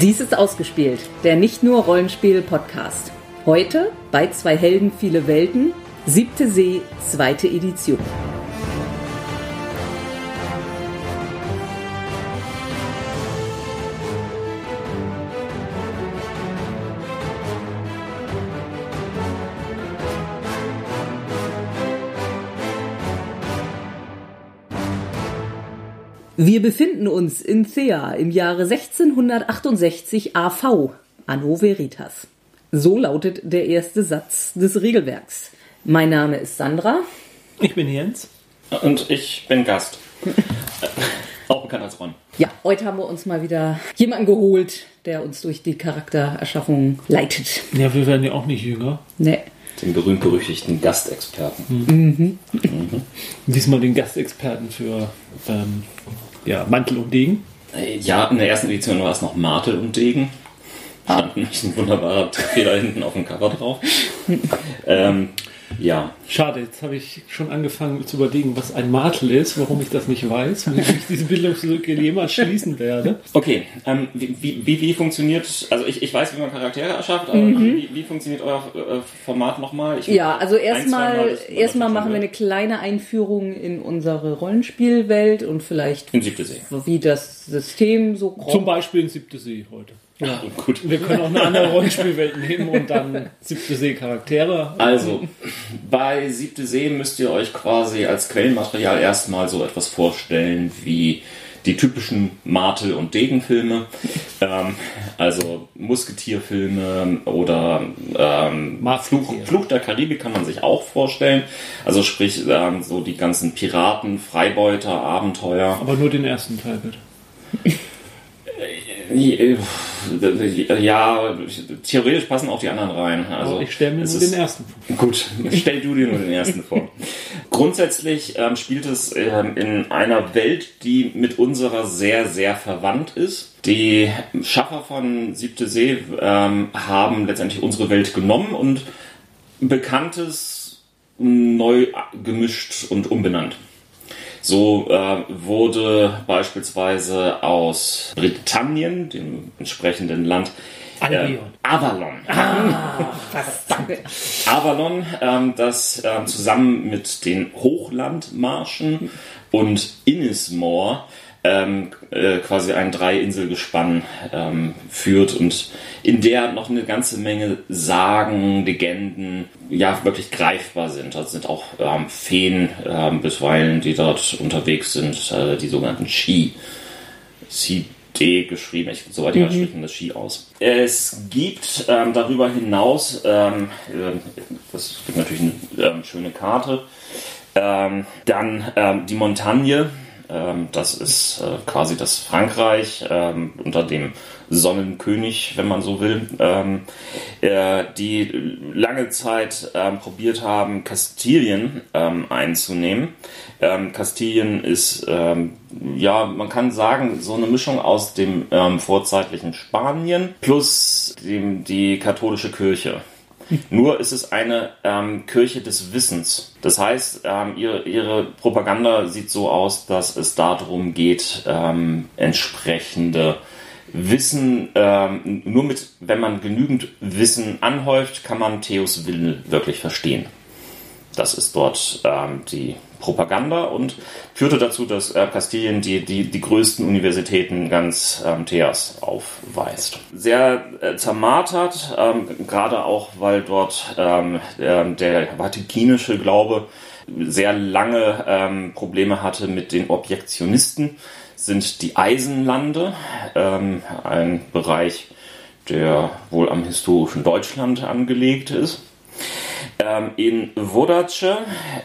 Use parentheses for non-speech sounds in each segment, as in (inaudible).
Dies ist ausgespielt, der nicht nur Rollenspiel-Podcast. Heute bei zwei Helden, viele Welten, siebte See, zweite Edition. Wir befinden uns in Thea im Jahre 1668 AV, Anno Veritas. So lautet der erste Satz des Regelwerks. Mein Name ist Sandra. Ich bin Jens. Und ich bin Gast. (laughs) Auch bekannt als Ron. Ja, heute haben wir uns mal wieder jemanden geholt, der uns durch die Charaktererschaffung leitet. Ja, wir werden ja auch nicht jünger. Nee. Den berühmt-berüchtigten Gastexperten. Mhm. Diesmal den Gastexperten für ähm, ja, Mantel und Degen. Ja, in der ersten Edition war es noch Martel und Degen. Stand nämlich ein wunderbarer Fehler hinten auf dem Cover drauf. (laughs) ähm, ja. Schade, jetzt habe ich schon angefangen zu überlegen, was ein Martel ist, warum ich das nicht weiß, wie ich diese Bildungslücke jemals schließen werde. Okay, ähm, wie, wie, wie funktioniert, also ich, ich weiß, wie man Charaktere erschafft, aber wie, wie funktioniert euer äh, Format nochmal? Ich- Ja, also erstmal das- machen wir eine kleine Einführung in unsere Rollenspielwelt und vielleicht In siebte See. wie das System so grob Zum Beispiel in Siebte See heute. Ja. (laughs) Gut. Wir können auch eine andere Rollenspielwelt nehmen und dann Siebte See Charaktere. Also, bei Siebte See müsst ihr euch quasi als Quellenmaterial erstmal so etwas vorstellen wie die typischen Martel- und Degenfilme, ähm, also Musketierfilme oder ähm. Fluch, Fluch der Karibik kann man sich auch vorstellen. Also sprich ähm, so die ganzen Piraten, Freibeuter, Abenteuer. Aber nur den ersten Teil bitte. (laughs) Ja, theoretisch passen auch die anderen rein. Also ich stelle mir nur ist- den ersten vor. Gut, (laughs) stell du dir nur den ersten vor. Grundsätzlich ähm, spielt es ähm, in einer Welt, die mit unserer sehr, sehr verwandt ist. Die Schaffer von Siebte See ähm, haben letztendlich unsere Welt genommen und Bekanntes neu gemischt und umbenannt. So äh, wurde beispielsweise aus Britannien, dem entsprechenden Land, äh. Avalon. (laughs) Danke. Avalon, ähm, das ähm, zusammen mit den Hochlandmarschen und Innismore ähm, äh, quasi ein Drei-Insel-Gespann ähm, führt und in der noch eine ganze Menge Sagen, Legenden, ja, wirklich greifbar sind. Das sind auch ähm, Feen ähm, bisweilen, die dort unterwegs sind, äh, die sogenannten Shi. CD geschrieben. Ich, soweit ich spricht man das Ski aus. Es gibt ähm, darüber hinaus, ähm, äh, das gibt natürlich eine ähm, schöne Karte, ähm, dann ähm, die Montagne. Ähm, das ist äh, quasi das Frankreich ähm, unter dem Sonnenkönig, wenn man so will, ähm, äh, die lange Zeit probiert haben, Kastilien einzunehmen. Kastilien ist, ja, man kann sagen, so eine Mischung aus dem vorzeitlichen Spanien plus dem, die katholische Kirche. Nur ist es eine ähm, Kirche des Wissens. Das heißt, ähm, ihre, ihre Propaganda sieht so aus, dass es darum geht, ähm, entsprechende Wissen, ähm, nur mit, wenn man genügend Wissen anhäuft, kann man Theos Willen wirklich verstehen. Das ist dort ähm, die Propaganda und führte dazu, dass äh, Kastilien die, die, die größten Universitäten ganz ähm, Theas aufweist. Sehr äh, zermartert, ähm, gerade auch, weil dort ähm, der, der vatikinische Glaube sehr lange ähm, Probleme hatte mit den Objektionisten, sind die Eisenlande, ähm, ein Bereich, der wohl am historischen Deutschland angelegt ist. Ähm, in Vodace,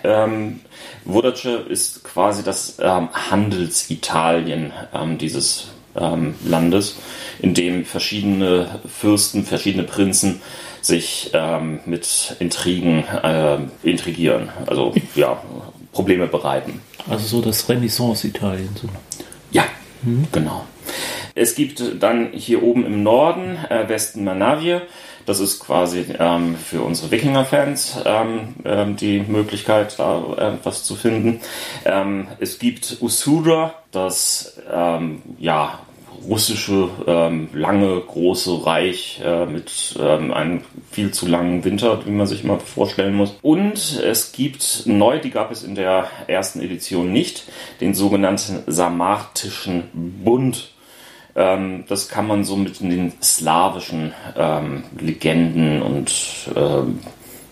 ähm, Vodace ist quasi das ähm, Handelsitalien ähm, dieses ähm, Landes, in dem verschiedene Fürsten, verschiedene Prinzen sich ähm, mit Intrigen äh, intrigieren, also ja, Probleme bereiten. Also so das Renaissance-Italien. So. Ja, genau. Es gibt dann hier oben im Norden, äh, Westen Manavie, das ist quasi ähm, für unsere Wikinger-Fans ähm, ähm, die Möglichkeit, da äh, was zu finden. Ähm, es gibt Usura, das ähm, ja russische, ähm, lange, große Reich äh, mit ähm, einem viel zu langen Winter, wie man sich mal vorstellen muss. Und es gibt neu, die gab es in der ersten Edition nicht, den sogenannten Samartischen Bund. Ähm, das kann man so mit den slawischen ähm, Legenden und ähm,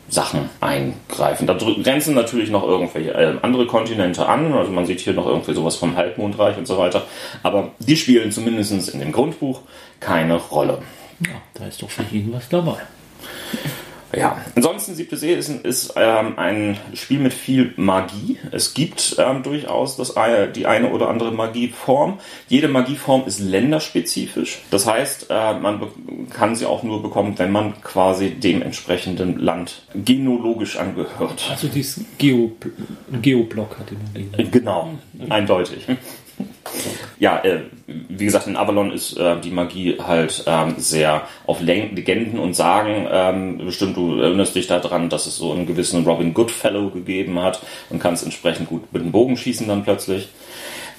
Sachen eingreifen. Da grenzen natürlich noch irgendwelche äh, andere Kontinente an. Also man sieht hier noch irgendwie sowas vom Halbmondreich und so weiter. Aber die spielen zumindest in dem Grundbuch keine Rolle. Ja, da ist doch für jeden was dabei. Ja, ansonsten siebte See ist, ist ähm, ein Spiel mit viel Magie. Es gibt ähm, durchaus das, die eine oder andere Magieform. Jede Magieform ist länderspezifisch. Das heißt, äh, man kann sie auch nur bekommen, wenn man quasi dem entsprechenden Land genologisch angehört. Also dieses Geo Geoblock hat immer Genau, eindeutig. Ja, äh, wie gesagt, in Avalon ist äh, die Magie halt ähm, sehr auf Legenden und Sagen ähm, bestimmt. Du erinnerst dich daran, dass es so einen gewissen Robin Goodfellow gegeben hat und kannst entsprechend gut mit dem Bogen schießen dann plötzlich.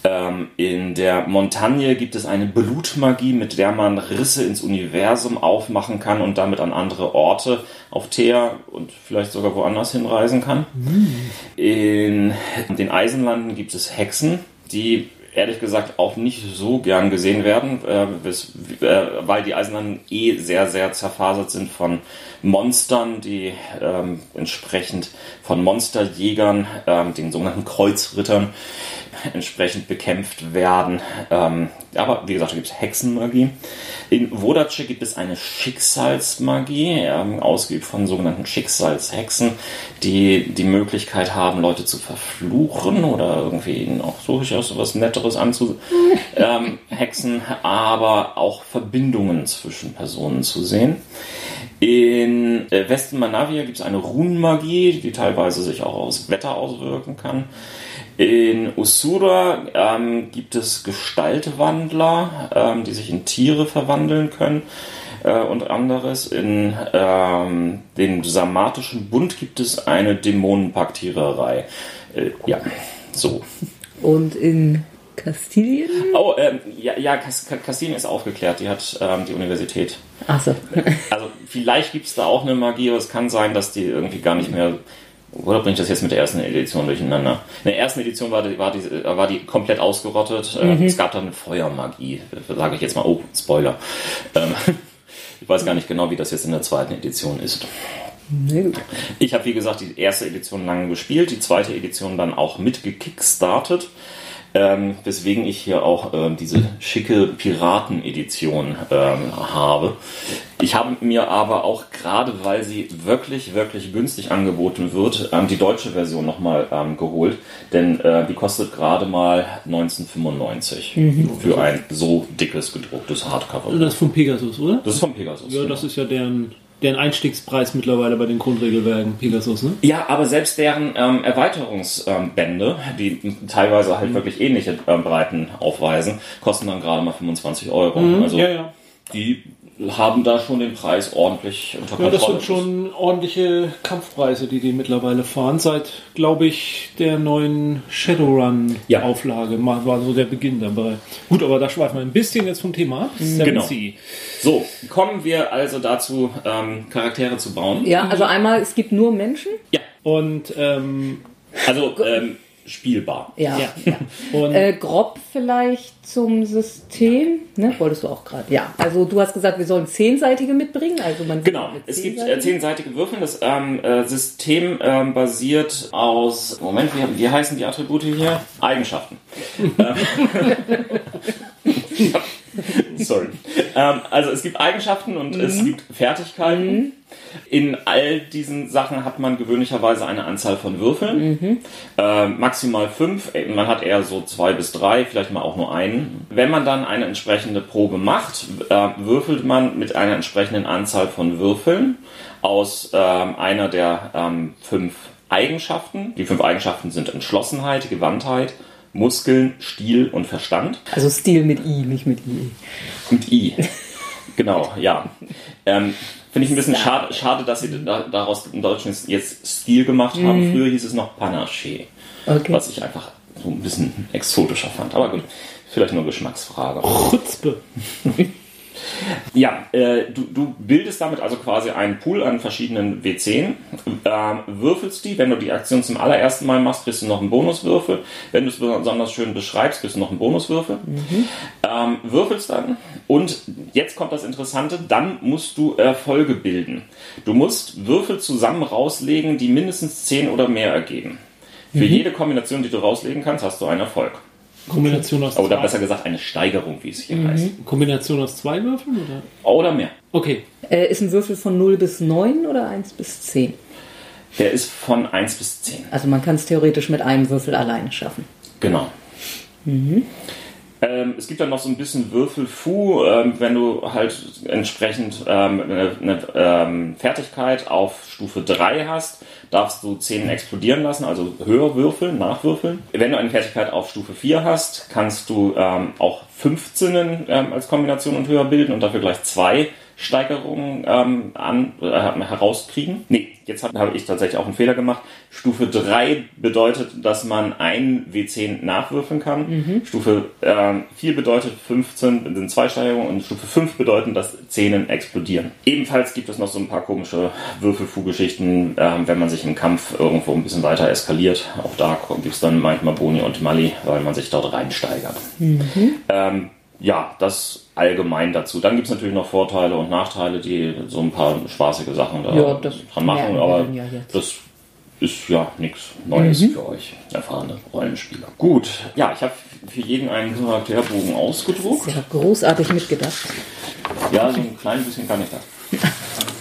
Ähm, in der Montagne gibt es eine Blutmagie, mit der man Risse ins Universum aufmachen kann und damit an andere Orte auf Thea und vielleicht sogar woanders hinreisen kann. Mhm. In den Eisenlanden gibt es Hexen, die ehrlich gesagt auch nicht so gern gesehen werden, äh, bis, äh, weil die Eisenbahnen eh sehr, sehr zerfasert sind von Monstern, die ähm, entsprechend von Monsterjägern, ähm, den sogenannten Kreuzrittern, entsprechend bekämpft werden. Ähm, aber wie gesagt, da gibt es Hexenmagie. In Vodace gibt es eine Schicksalsmagie, ähm, ausgeübt von sogenannten Schicksalshexen, die die Möglichkeit haben, Leute zu verfluchen oder irgendwie ihnen auch durchaus was Netteres anzuhexen, (laughs) ähm, aber auch Verbindungen zwischen Personen zu sehen. In äh, Westen Manavia gibt es eine Runenmagie, die teilweise sich auch aus Wetter auswirken kann. In Usura ähm, gibt es Gestaltwandler, ähm, die sich in Tiere verwandeln können äh, und anderes. In ähm, dem Samatischen Bund gibt es eine Dämonenpaktiererei. Äh, ja, so. Und in Kastilien? Oh, ähm, ja, ja Kastilien ist aufgeklärt. Die hat ähm, die Universität. Ach so. also vielleicht gibt es da auch eine Magie, aber es kann sein, dass die irgendwie gar nicht mehr oder bringe ich das jetzt mit der ersten Edition durcheinander? In der ersten Edition war die, war die, war die komplett ausgerottet. Äh, mhm. Es gab dann eine Feuermagie, sage ich jetzt mal. Oh, Spoiler. Ähm, (laughs) ich weiß gar nicht genau, wie das jetzt in der zweiten Edition ist. Ich habe, wie gesagt, die erste Edition lange gespielt, die zweite Edition dann auch mitgekickstartet. Ähm, weswegen ich hier auch ähm, diese schicke Piraten-Edition ähm, habe. Ich habe mir aber auch gerade, weil sie wirklich, wirklich günstig angeboten wird, ähm, die deutsche Version nochmal ähm, geholt, denn äh, die kostet gerade mal 1995 mhm. für ein so dickes gedrucktes Hardcover. Das ist von Pegasus, oder? Das ist von Pegasus. Ja, genau. das ist ja deren deren Einstiegspreis mittlerweile bei den Grundregelwerken Pegasus, ne? Ja, aber selbst deren ähm, Erweiterungsbände, ähm, die teilweise halt mhm. wirklich ähnliche ähm, Breiten aufweisen, kosten dann gerade mal 25 Euro. Mhm, also ja, ja. die haben da schon den Preis ordentlich unter Kontrolle. Ja, das sind schon ordentliche Kampfpreise, die die mittlerweile fahren. Seit, glaube ich, der neuen Shadowrun-Auflage ja. war so der Beginn dabei. Gut, aber da schweifen wir ein bisschen jetzt vom Thema ab. Genau. So, kommen wir also dazu, ähm, Charaktere zu bauen. Ja, also einmal, es gibt nur Menschen. Ja. Und, ähm, also, ähm, spielbar. Ja. ja. ja. äh, grob vielleicht zum System, ne? Wolltest du auch gerade? Ja. Also du hast gesagt, wir sollen zehnseitige mitbringen. Also man genau. Es gibt äh, zehnseitige Würfel. Das ähm, äh, System ähm, basiert aus Moment, wie, wie heißen die Attribute hier? Eigenschaften. (laughs) (laughs) (laughs) Sorry. Ähm, also es gibt Eigenschaften und mhm. es gibt Fertigkeiten. Mhm. In all diesen Sachen hat man gewöhnlicherweise eine Anzahl von Würfeln. Mhm. Äh, maximal fünf. Man hat eher so zwei bis drei, vielleicht mal auch nur einen. Wenn man dann eine entsprechende Probe macht, äh, würfelt man mit einer entsprechenden Anzahl von Würfeln aus äh, einer der ähm, fünf Eigenschaften. Die fünf Eigenschaften sind Entschlossenheit, Gewandtheit, Muskeln, Stil und Verstand. Also Stil mit I, nicht mit I. Mit I. Genau, ja. Ähm, Finde ich ein bisschen schade, schade, dass sie da, daraus im Deutschen jetzt Stil gemacht haben. Mhm. Früher hieß es noch Panaché. Okay. Was ich einfach so ein bisschen exotischer fand. Aber gut, Vielleicht nur Geschmacksfrage. Chutzpe. (laughs) Ja, äh, du, du bildest damit also quasi einen Pool an verschiedenen W10, ähm, würfelst die. Wenn du die Aktion zum allerersten Mal machst, kriegst du noch einen Bonuswürfel. Wenn du es besonders schön beschreibst, kriegst du noch einen Bonuswürfel. Ähm, würfelst dann und jetzt kommt das Interessante, dann musst du Erfolge bilden. Du musst Würfel zusammen rauslegen, die mindestens 10 oder mehr ergeben. Für jede Kombination, die du rauslegen kannst, hast du einen Erfolg. Kombination aus Oder zwei. besser gesagt eine Steigerung, wie es hier heißt. Kombination aus zwei Würfeln oder? Oder mehr. Okay. Äh, ist ein Würfel von 0 bis 9 oder 1 bis 10? Der ist von 1 bis 10. Also man kann es theoretisch mit einem Würfel alleine schaffen. Genau. Ähm, es gibt dann noch so ein bisschen Würfelfu, ähm, wenn du halt entsprechend ähm, eine, eine ähm, Fertigkeit auf Stufe 3 hast, darfst du 10 explodieren lassen, also höher würfeln, nachwürfeln. Wenn du eine Fertigkeit auf Stufe 4 hast, kannst du ähm, auch 15 ähm, als Kombination und höher bilden und dafür gleich zwei Steigerungen an, äh, herauskriegen. Nee, jetzt habe hab ich tatsächlich auch einen Fehler gemacht. Stufe 3 bedeutet, dass man ein W10 nachwürfeln kann. Stufe ähm, 4 bedeutet 15 sind zwei Steigerungen und Stufe 5 bedeutet, dass Zähnen explodieren. Ebenfalls gibt es noch so ein paar komische Würfelfu-Geschichten, ähm, wenn man sich im Kampf irgendwo ein bisschen weiter eskaliert. Auch da gibt es dann manchmal Boni und Mali, weil man sich dort reinsteigert. Ähm, ja, das allgemein dazu. Dann gibt es natürlich noch Vorteile und Nachteile, die so ein paar spaßige Sachen da Ja, das dran machen, aber ja das ist ja nichts Neues für euch, erfahrene Rollenspieler. Gut, ja, ich habe für jeden einen Charakterbogen ausgedruckt. Ja, großartig mitgedacht. Ja, so ein klein bisschen kann ich das. (laughs)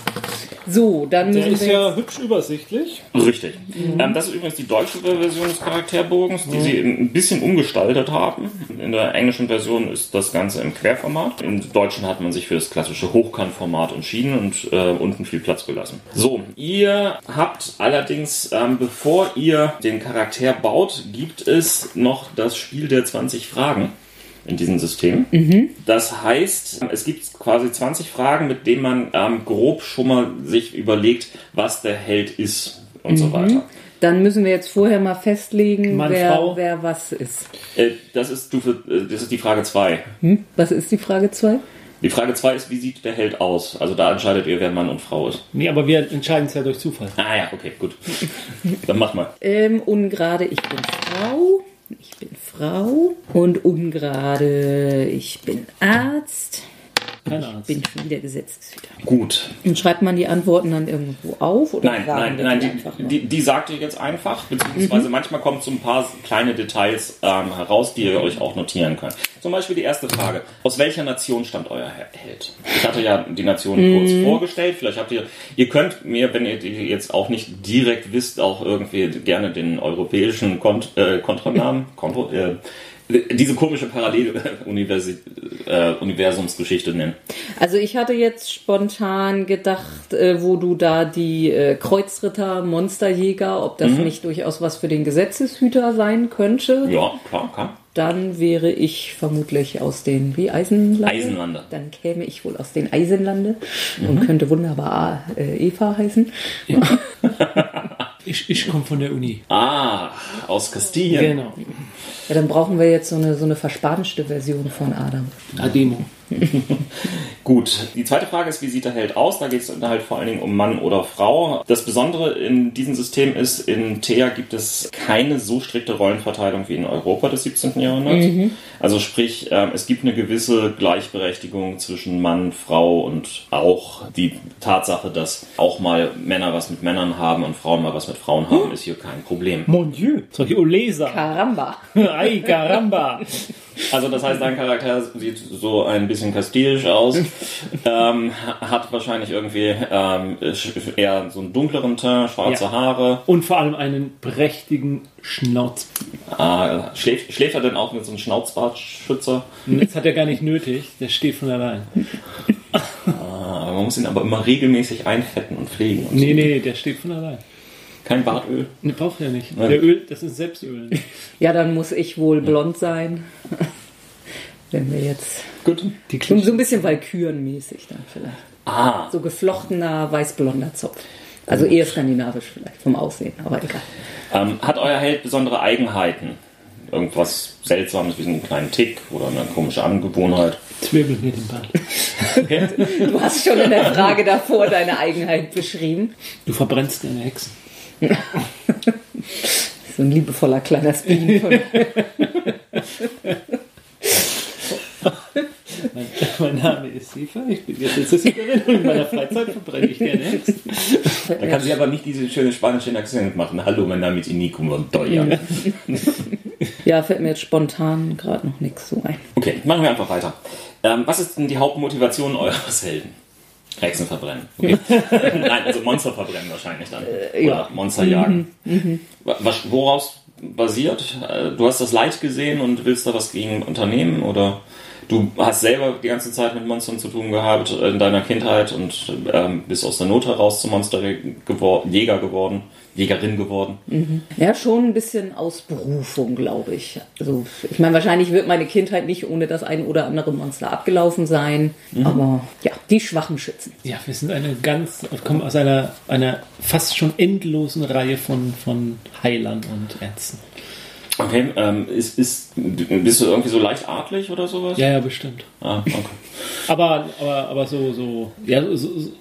So, dann Der ist ja hübsch übersichtlich. Richtig. Ähm, das ist übrigens die deutsche Version des Charakterbogens, die sie ein bisschen umgestaltet haben. In der englischen Version ist das Ganze im Querformat. Im Deutschen hat man sich für das klassische Hochkantformat entschieden und äh, unten viel Platz gelassen. So, ihr habt allerdings, ähm, bevor ihr den Charakter baut, gibt es noch das Spiel der 20 Fragen in diesem System. Das heißt, es gibt quasi 20 Fragen, mit denen man ähm, grob schon mal sich überlegt, was der Held ist und so weiter. Dann müssen wir jetzt vorher mal festlegen, Mann, wer, Frau. wer was ist. Äh, das, ist Stufe, äh, das ist die Frage 2. Hm? Was ist die Frage 2? Die Frage 2 ist, wie sieht der Held aus? Also da entscheidet ihr, wer Mann und Frau ist. Nee, aber wir entscheiden es ja durch Zufall. Ah ja, okay, gut. Dann mach mal. Ähm, ungerade, ich bin Frau. Ich bin Frau. Und ungerade, ich bin Arzt. Keine Ahnung. Bin schon wieder Gesetzeshüter. Gut. Und schreibt man die Antworten dann irgendwo auf? Oder Nein, nein, nein, die die, die, die sagt ihr jetzt einfach, beziehungsweise manchmal kommen so ein paar kleine Details ähm, heraus, die ihr euch auch notieren könnt. Zum Beispiel die erste Frage. Aus welcher Nation stammt euer He- Held? Ich hatte ja die Nation kurz vorgestellt. Vielleicht habt ihr, ihr könnt mir, wenn ihr die jetzt auch nicht direkt wisst, auch irgendwie gerne den europäischen Kont äh, Kontranamen, Kontro, äh, diese komische Parallel-Universumsgeschichte nennen. Also ich hatte jetzt spontan gedacht, äh, wo du da die äh, Kreuzritter, Monsterjäger, ob das nicht durchaus was für den Gesetzeshüter sein könnte. Ja, klar, kann. Dann wäre ich vermutlich aus den, wie Eisenlande? Eisenlande. Dann käme ich wohl aus den Eisenlande und könnte wunderbar äh, Eva heißen. (laughs) Ich, ich komme von der Uni. Ah, aus Kastilien. Genau. Ja, dann brauchen wir jetzt so eine, so eine verspanischte Version von Adam. Ademo. (laughs) Gut, die zweite Frage ist, wie sieht der Held aus? Da geht es halt vor allen Dingen um Mann oder Frau. Das Besondere in diesem System ist, in Thea gibt es keine so strikte Rollenverteilung wie in Europa des 17. Jahrhunderts. Also sprich, ähm, es gibt eine gewisse Gleichberechtigung zwischen Mann, Frau und auch die Tatsache, dass auch mal Männer was mit Männern haben und Frauen mal was mit Frauen haben, ist hier kein Problem. Mon Dieu. Ich Olesa. Caramba. (laughs) Ay, caramba. Also das heißt, dein Charakter sieht so ein bisschen kastilisch aus, (laughs) ähm, hat wahrscheinlich irgendwie ähm, eher so einen dunkleren Teint, schwarze Ja. Haare. Und vor allem einen prächtigen Schnauz. Ah, schläft, schläft er denn auch mit so einem Schnauzbartschützer? Das hat er gar nicht nötig. Der steht von allein. Ah, man muss ihn aber immer regelmäßig einfetten und pflegen. Und Nee, so. nee, der steht von allein. Kein Bartöl. Ne, braucht er nicht. Nein. Der Öl, das ist Selbstöl. (laughs) Ja, dann muss ich wohl blond sein. (laughs) Wenn wir jetzt. Gut. Die So, so ein bisschen Walkürenmäßig dann vielleicht. Ah, So geflochtener weißblonder Zopf. Also eher skandinavisch vielleicht vom Aussehen, aber egal. ähm, hat euer Held besondere Eigenheiten? irgendwas Seltsames wie einen kleinen Tick oder eine komische Angewohnheit? Zwirbel mir den Bart. (laughs) Du hast schon in der Frage davor deine Eigenheit beschrieben. Du verbrennst deine Hexen. (laughs) so ein liebevoller kleiner Spin. mein, mein, Name ist Sifa, ich bin jetzt Sissikerin und in meiner Freizeit verbrenne ich gerne Hexen. Da kann sie aber nicht diese schöne spanische Akzent machen. Hallo, mein Name ist Inigo Montoya. ja, fällt mir jetzt spontan gerade noch nichts so ein. Okay, machen wir einfach weiter. Ähm, was ist denn die Hauptmotivation eures Helden? Hexen verbrennen. Okay. (laughs) Nein, also Monster verbrennen wahrscheinlich dann. Äh, ja. Oder Monster jagen. Mhm. Mhm. Was, woraus basiert? Äh, du hast das Leid gesehen und willst da was gegen unternehmen oder? Du hast selber die ganze Zeit mit Monstern zu tun gehabt in deiner Kindheit und ähm, bist aus der Not heraus zum Monsterjäger geworden, Jägerin geworden. Mhm. Ja, schon ein bisschen aus Berufung, glaube ich. Also ich meine, wahrscheinlich wird meine Kindheit nicht ohne das ein oder andere Monster abgelaufen sein, mhm. aber ja, die schwachen Schützen. Ja, wir sind eine ganz, kommen aus einer, einer fast schon endlosen Reihe von, von Heilern und Ärzten. Okay, ähm, ist, ist, bist du irgendwie so leicht adlig oder sowas? Ja, ja, bestimmt. Ah, okay. aber, aber, aber so, so, ja, so, so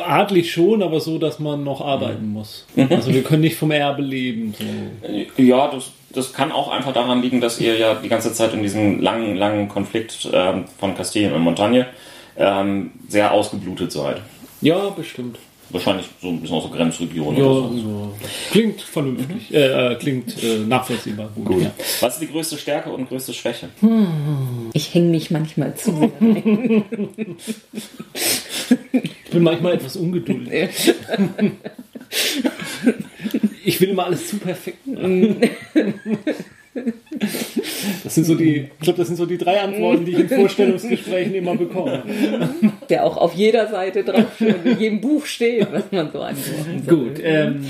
adlig schon, aber so, dass man noch arbeiten muss. Mhm. Also wir können nicht vom Erbe leben. So. Ja, das, das kann auch einfach daran liegen, dass ihr ja die ganze Zeit in diesem langen, langen Konflikt ähm, von Kastilien und Montagne ähm, sehr ausgeblutet seid. Ja, bestimmt. Wahrscheinlich so ein bisschen aus der Grenzregion ja, oder so. so. Klingt vernünftig, mhm. äh, klingt äh, nachvollziehbar gut. gut. Ja. Was ist die größte Stärke und größte Schwäche? Hm. Ich hänge mich manchmal zu (laughs) (laughs) bin manchmal etwas ungeduldig. (laughs) ich will immer alles zu perfekt machen. Das sind so die, ich glaube, das sind so die drei Antworten, die ich in Vorstellungsgesprächen immer bekomme. Der auch auf jeder Seite drauf in jedem Buch steht, was man so antworten soll. Gut, ähm,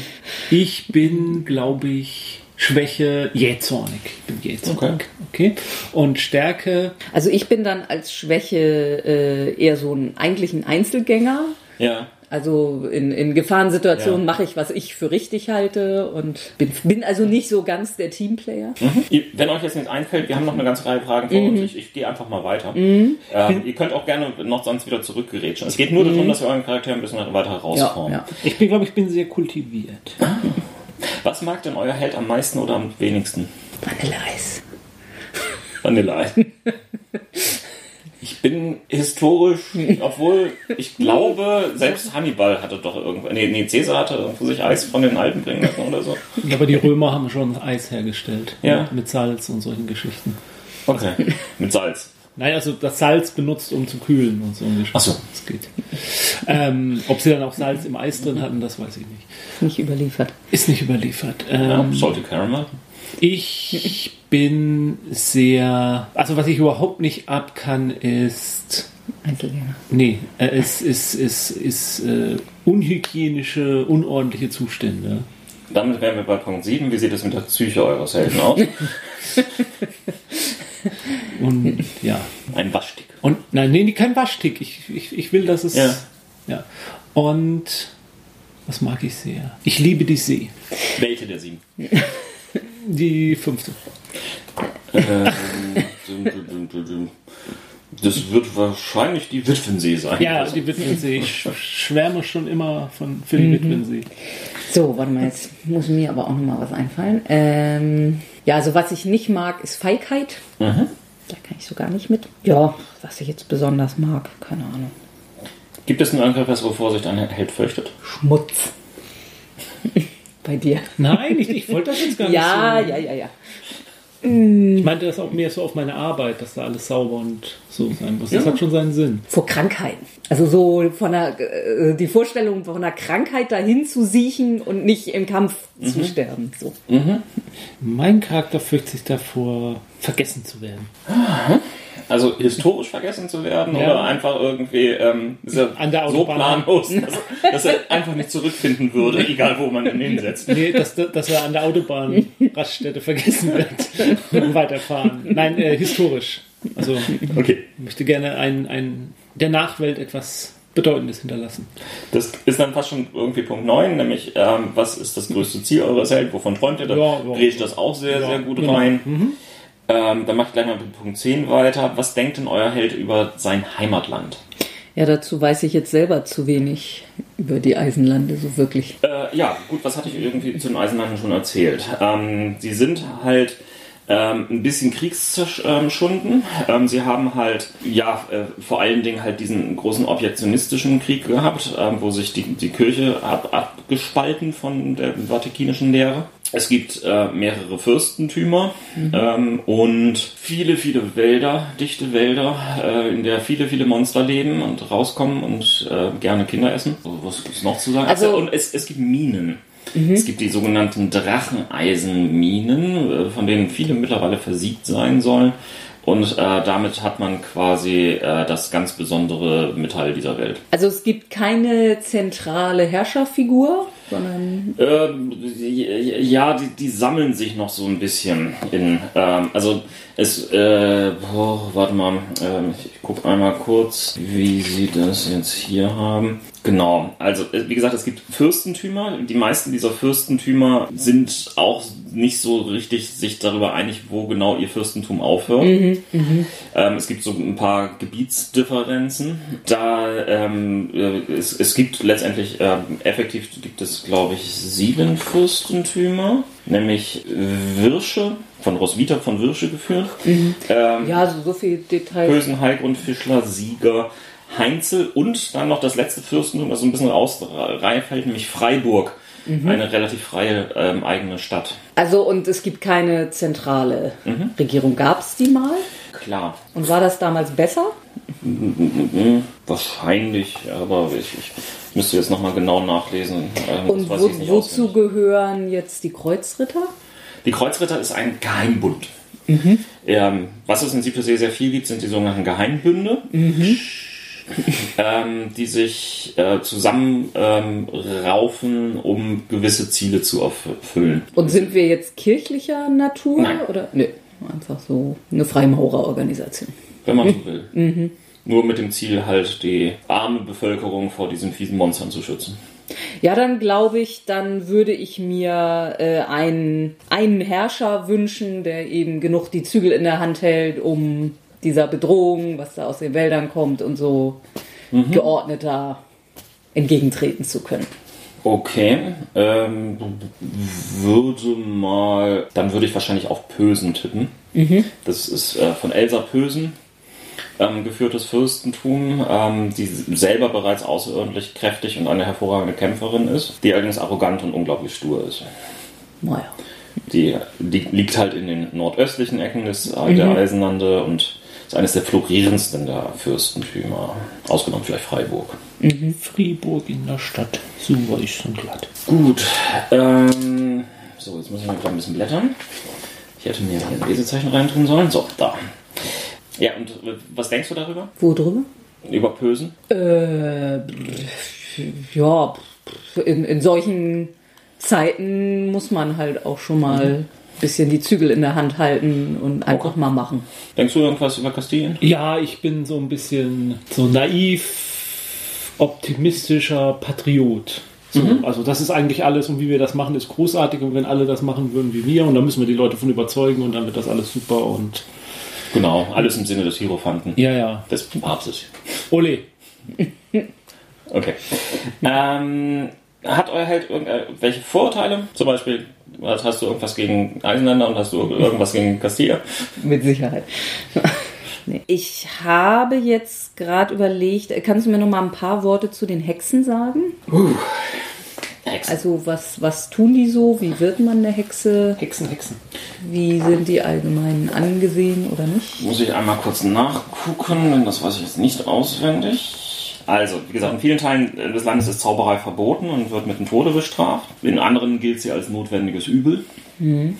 ich bin, glaube ich, Schwäche jähzornig. Ich bin jähzornig. Okay. okay. Und Stärke. Also ich bin dann als Schwäche äh, eher so ein eigentlich ein Einzelgänger. Ja. Also in, in Gefahrensituationen ja. mache ich, was ich für richtig halte und bin, bin also nicht so ganz der Teamplayer. Mhm. Wenn euch jetzt nichts einfällt, wir haben noch eine ganze Reihe Fragen vor mhm. uns. Ich, ich gehe einfach mal weiter. Mhm. Ähm, ihr könnt auch gerne noch sonst wieder zurückgerätschen. Es geht nur darum, mhm. dass wir euren Charakter ein bisschen weiter herausformen. Ja, ja. Ich bin, glaube ich, bin sehr kultiviert. Was mag denn euer Held am meisten oder am wenigsten? Vanilleeis. Vanilleeis. Ich bin historisch, obwohl ich glaube, selbst Hannibal hatte doch irgendwo, nee, nee, Caesar hatte irgendwo sich Eis von den Alpen bringen lassen oder so. Ja, aber die Römer haben schon Eis hergestellt. Ja. Mit Salz und solchen Geschichten. Okay, mit Salz. Nein, also das Salz benutzt, um zu kühlen und so. Achso. Das geht. Ähm, ob sie dann auch Salz im Eis drin hatten, das weiß ich nicht. Nicht überliefert. Ist nicht überliefert. Ähm, ja, Salted Caramel. Ich bin sehr. Also, was ich überhaupt nicht ab kann, ist. Einzelgänger. Nee, äh, es ist, ist, ist, ist äh, unhygienische, unordentliche Zustände. Damit wären wir bei Punkt 7. Wie sieht es mit der Psyche eures Helden aus? (laughs) Und (laughs) ja. Ein Waschtick. Und nein, nee, kein Waschtick. Ich, ich, ich will, dass es. Ja. ja. Und was mag ich sehr? Ich liebe die See. Welche der sieben? (laughs) Die fünfte. Ähm, das wird wahrscheinlich die Witwensee sein. Ja, also. die Witwensee. Ich schwärme schon immer von, für die mhm. Witwensee. So, warte mal, jetzt muss mir aber auch noch mal was einfallen. Ähm, ja, also was ich nicht mag, ist Feigheit. Mhm. Da kann ich so gar nicht mit. Ja, was ich jetzt besonders mag, keine Ahnung. Gibt es einen Angriff, wovor sich ein Held fürchtet? Schmutz. (laughs) Bei dir. Nein, ich, ich wollte das jetzt gar ja, nicht so. Ja, ja, ja, ja. Ich meinte das auch mehr so auf meine Arbeit, dass da alles sauber und so sein muss. Das ja. hat schon seinen Sinn. Vor Krankheiten. Also so von der, äh, die Vorstellung von einer Krankheit dahin zu siechen und nicht im Kampf mhm. zu sterben. So. Mhm. Mein Charakter fürchtet sich davor, vergessen zu werden. Mhm. Also historisch vergessen zu werden ja. oder einfach irgendwie ähm, (laughs) so planlos, (laughs) dass, dass, er einfach nicht zurückfinden würde, egal wo man ihn hinsetzt. Nee, dass, dass er an der Autobahn (laughs) Raststätte vergessen wird und weiterfahren. Nein, äh, historisch. Also okay. ich möchte gerne ein, ein, der Nachwelt etwas Bedeutendes hinterlassen. Das ist dann fast schon irgendwie Punkt 9, nämlich ähm, was ist das größte Ziel eures Helden, wovon träumt ihr? Da ja, ja. ich das auch sehr, ja, sehr gut genau. rein. Mhm. Ähm, dann mache ich gleich mal mit Punkt 10 weiter. Was denkt denn euer Held über sein Heimatland? Ja, dazu weiß ich jetzt selber zu wenig über die Eisenlande, so wirklich. Äh, ja, gut, was hatte ich irgendwie zu den Eisenlanden schon erzählt? Ähm, sie sind halt ähm, ein bisschen kriegsschunden. Ähm, sie haben halt, ja, äh, vor allen Dingen halt diesen großen objektionistischen Krieg gehabt, ähm, wo sich die, die Kirche ab, abgespalten von der vatikanischen Lehre. Es gibt äh, mehrere Fürstentümer mhm. ähm, und viele, viele Wälder, dichte Wälder, äh, in der viele, viele Monster leben und rauskommen und äh, gerne Kinder essen. Was gibt es noch zu sagen? Also, und es, es gibt Minen. Mhm. Es gibt die sogenannten Dracheneisenminen, äh, von denen viele mittlerweile versiegt sein sollen. Und äh, damit hat man quasi äh, das ganz besondere Metall dieser Welt. Also es gibt keine zentrale Herrscherfigur, sondern. Ähm, ja, die, die, sammeln sich noch so ein bisschen in. Ähm, also es. Äh, oh, warte mal, ähm, ich gucke einmal kurz, wie sie das jetzt hier haben. Genau, also äh, wie gesagt, es gibt Fürstentümer. Die meisten dieser Fürstentümer sind auch nicht so richtig sich darüber einig, wo genau ihr Fürstentum aufhört. Mhm, mh. ähm, es gibt so ein paar Gebietsdifferenzen. Da ähm, äh, es, es gibt letztendlich ähm, effektiv gibt es, glaube ich, sieben Fürstentümer, nämlich Wirsche, von Roswitha von Wirsche geführt. Mhm. Ähm, ja, so, so viel Detail. Bösen Heilgrund, Fischler, Sieger, Heinzel und dann noch das letzte Fürstentum, das so ein bisschen rausfällt, nämlich Freiburg. Mhm. Eine relativ freie ähm, eigene Stadt. Also und es gibt keine zentrale mhm. Regierung. Gab es die mal? Klar. Und war das damals besser? Wahrscheinlich, aber ich, ich müsste jetzt nochmal genau nachlesen. Ähm, und wo, wozu gehören jetzt die Kreuzritter? Die Kreuzritter ist ein Geheimbund. Mhm. Ähm, was es in Siebter sehr, sehr viel gibt, sind die sogenannten Geheimbünde. Mhm (laughs) ähm, die sich äh, zusammenraufen, ähm, um gewisse Ziele zu erfüllen. Und sind wir jetzt kirchlicher Natur? Nein. Oder? Nö, einfach so eine Freimaurerorganisation. Wenn man so (laughs) will. Mhm. Nur mit dem Ziel, halt die arme Bevölkerung vor diesen fiesen Monstern zu schützen. Ja, dann glaube ich, dann würde ich mir äh, einen, einen Herrscher wünschen, der eben genug die Zügel in der Hand hält, um dieser Bedrohung, was da aus den Wäldern kommt und so mhm. geordneter entgegentreten zu können. Okay, ähm, würde mal, dann würde ich wahrscheinlich auf Pösen tippen. Mhm. Das ist äh, von Elsa Pösen ähm, geführtes Fürstentum, ähm, die selber bereits außerordentlich kräftig und eine hervorragende Kämpferin ist, die allerdings arrogant und unglaublich stur ist. Naja. Die, die liegt halt in den nordöstlichen Ecken des, äh, mhm. der Eisenlande und ist eines der florierendsten der Fürstentümer. Ausgenommen vielleicht Freiburg. Mhm. Fribourg in der Stadt. So weich und glatt. Gut. Ähm, so, jetzt muss ich mal ein bisschen blättern. Ich hätte mir hier ein Lesezeichen reintun sollen. So, da. Ja, und was denkst du darüber? Wo drüber? Über Pösen? Äh, ja, in, in solchen Zeiten muss man halt auch schon mal mhm bisschen die Zügel in der Hand halten und einfach okay. mal machen. Denkst du irgendwas über Kastilien? Ja, ich bin so ein bisschen so naiv, optimistischer Patriot. So, mhm. Also das ist eigentlich alles und wie wir das machen, ist großartig und wenn alle das machen würden wie wir und dann müssen wir die Leute von überzeugen und dann wird das alles super und genau, alles im Sinne des Hierophanten. Ja, ja. Des Papstes. Ole. (laughs) okay. ähm, hat euer Held irgendwelche Vorteile? Zum Beispiel Hast du irgendwas gegen Eisenländer und hast du irgendwas gegen Castilla? Mit Sicherheit. (laughs) Ich habe jetzt gerade überlegt, kannst du mir noch mal ein paar Worte zu den Hexen sagen? Uh, Hexen. Also was, was tun die so? Wie wird man eine Hexe? Hexen, Hexen. Wie sind die allgemein angesehen oder nicht? Muss ich einmal kurz nachgucken, denn das weiß ich jetzt nicht auswendig. Also, wie gesagt, in vielen Teilen des Landes ist Zauberei verboten und wird mit dem Tode bestraft. In anderen gilt sie als notwendiges Übel. Mhm.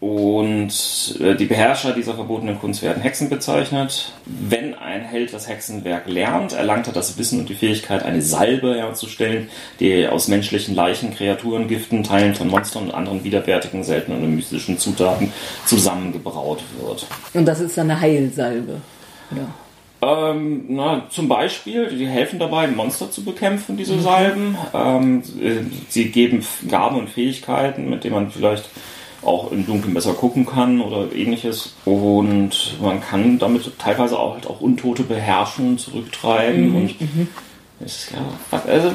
Und äh, die Beherrscher dieser verbotenen Kunst werden Hexen bezeichnet. Wenn ein Held das Hexenwerk lernt, erlangt er das Wissen und die Fähigkeit, eine Salbe herzustellen, die aus menschlichen Leichen, Kreaturen, Giften, Teilen von Monstern und anderen widerwärtigen, seltenen und mystischen Zutaten zusammengebraut wird. Und das ist dann eine Heilsalbe, oder? Ähm, na, zum Beispiel, die helfen dabei, Monster zu bekämpfen, diese. Salben. Ähm, sie geben Gaben und Fähigkeiten, mit denen man vielleicht auch im Dunkeln besser gucken kann oder ähnliches. Und man kann damit teilweise auch, halt auch Untote beherrschen, zurücktreiben mhm. und mhm. Ist, ja, also,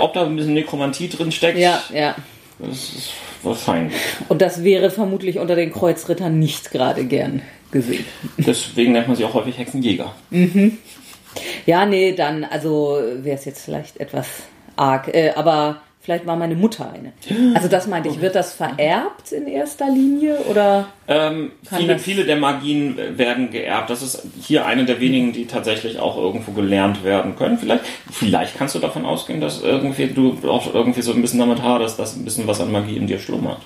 ob da ein bisschen Nekromantie drin steckt, ja, ja. das ist wahrscheinlich. Und das wäre vermutlich unter den Kreuzrittern nicht gerade gern gesehen. Deswegen nennt man sie auch häufig Hexenjäger. Mhm. Ja, nee, dann, also wäre es jetzt vielleicht etwas arg. Äh, aber Vielleicht war meine Mutter eine. Also das meinte ich, wird das vererbt in erster Linie oder? Ähm, viele, viele der Magien werden geerbt. Das ist hier eine der wenigen, die tatsächlich auch irgendwo gelernt werden können. Vielleicht, vielleicht kannst du davon ausgehen, dass irgendwie du auch irgendwie so ein bisschen damit haderst, dass ein bisschen was an Magie in dir schlummert.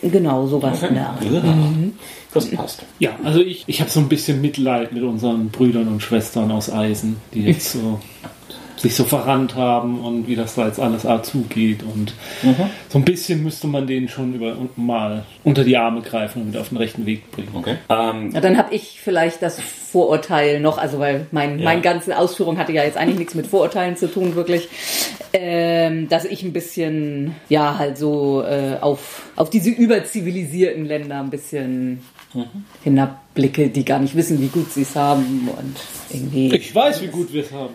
Genau, sowas okay. in der Art. Ja. Mhm. Das passt. Ja, also ich, ich habe so ein bisschen Mitleid mit unseren Brüdern und Schwestern aus Eisen, die jetzt so (laughs) sich so verrannt haben und wie das da jetzt alles zugeht. Und mhm. so ein bisschen müsste man denen schon über, mal unter die Arme greifen und wieder auf den rechten Weg bringen. Okay. Ähm, ja, dann habe ich vielleicht das Vorurteil noch, also weil mein, ja. meine ganze Ausführung hatte ja jetzt eigentlich nichts mit Vorurteilen zu tun, wirklich, ähm, dass ich ein bisschen, ja, halt so äh, auf, auf diese überzivilisierten Länder ein bisschen mhm. hinabblicke, die gar nicht wissen, wie gut sie es haben und irgendwie. Ich weiß, wie gut wir es haben.